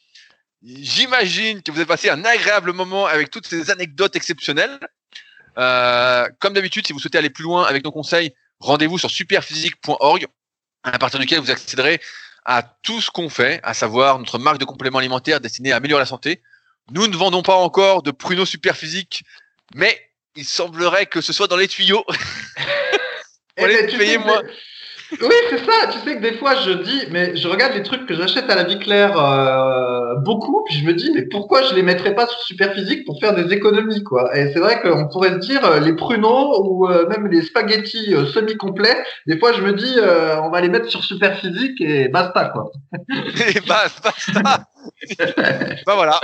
J'imagine que vous avez passé un agréable moment avec toutes ces anecdotes exceptionnelles. Euh, comme d'habitude, si vous souhaitez aller plus loin avec nos conseils, rendez-vous sur superphysique.org, à partir duquel vous accéderez à tout ce qu'on fait, à savoir notre marque de compléments alimentaires destinée à améliorer la santé, nous ne vendons pas encore de pruneaux super physiques, mais il semblerait que ce soit dans les tuyaux. Moi. Oui, c'est ça. Tu sais que des fois, je dis, mais je regarde les trucs que j'achète à la vie claire euh, beaucoup, puis je me dis, mais pourquoi je les mettrais pas sur Superphysique pour faire des économies, quoi? Et c'est vrai qu'on pourrait se dire, euh, les pruneaux ou euh, même les spaghettis semi-complets, des fois, je me dis, on va les mettre sur Superphysique et basta, quoi. [laughs] et basta. [laughs] bah voilà.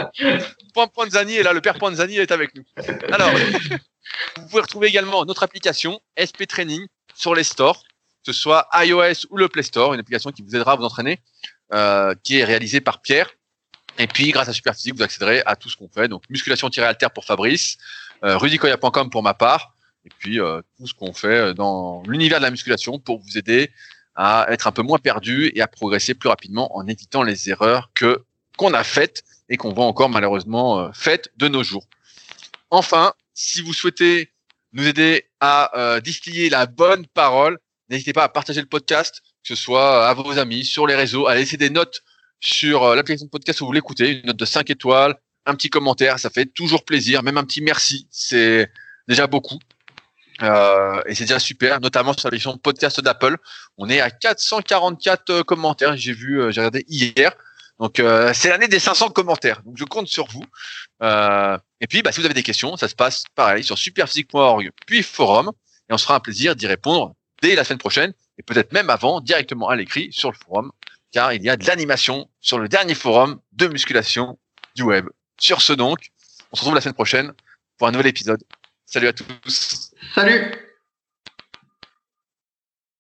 Point Zani est là, le père Zani est avec nous. Alors, vous pouvez retrouver également notre application SP Training sur les stores ce soit iOS ou le Play Store, une application qui vous aidera à vous entraîner, euh, qui est réalisée par Pierre. Et puis, grâce à Superphysique, vous accéderez à tout ce qu'on fait. Donc, musculation-alter pour Fabrice, euh, rudicoya.com pour ma part, et puis euh, tout ce qu'on fait dans l'univers de la musculation pour vous aider à être un peu moins perdu et à progresser plus rapidement en évitant les erreurs que qu'on a faites et qu'on voit encore malheureusement euh, faites de nos jours. Enfin, si vous souhaitez nous aider à euh, distiller la bonne parole, N'hésitez pas à partager le podcast, que ce soit à vos amis, sur les réseaux, à laisser des notes sur euh, l'application de podcast où vous l'écoutez, une note de 5 étoiles, un petit commentaire, ça fait toujours plaisir, même un petit merci. C'est déjà beaucoup. Euh, et c'est déjà super, notamment sur la version podcast d'Apple. On est à 444 euh, commentaires. J'ai vu, euh, j'ai regardé hier. Donc euh, c'est l'année des 500 commentaires. Donc je compte sur vous. Euh, et puis, bah, si vous avez des questions, ça se passe pareil sur superphysique.org puis forum, et on sera un plaisir d'y répondre dès la semaine prochaine, et peut-être même avant, directement à l'écrit sur le forum, car il y a de l'animation sur le dernier forum de musculation du web. Sur ce donc, on se retrouve la semaine prochaine pour un nouvel épisode. Salut à tous. Salut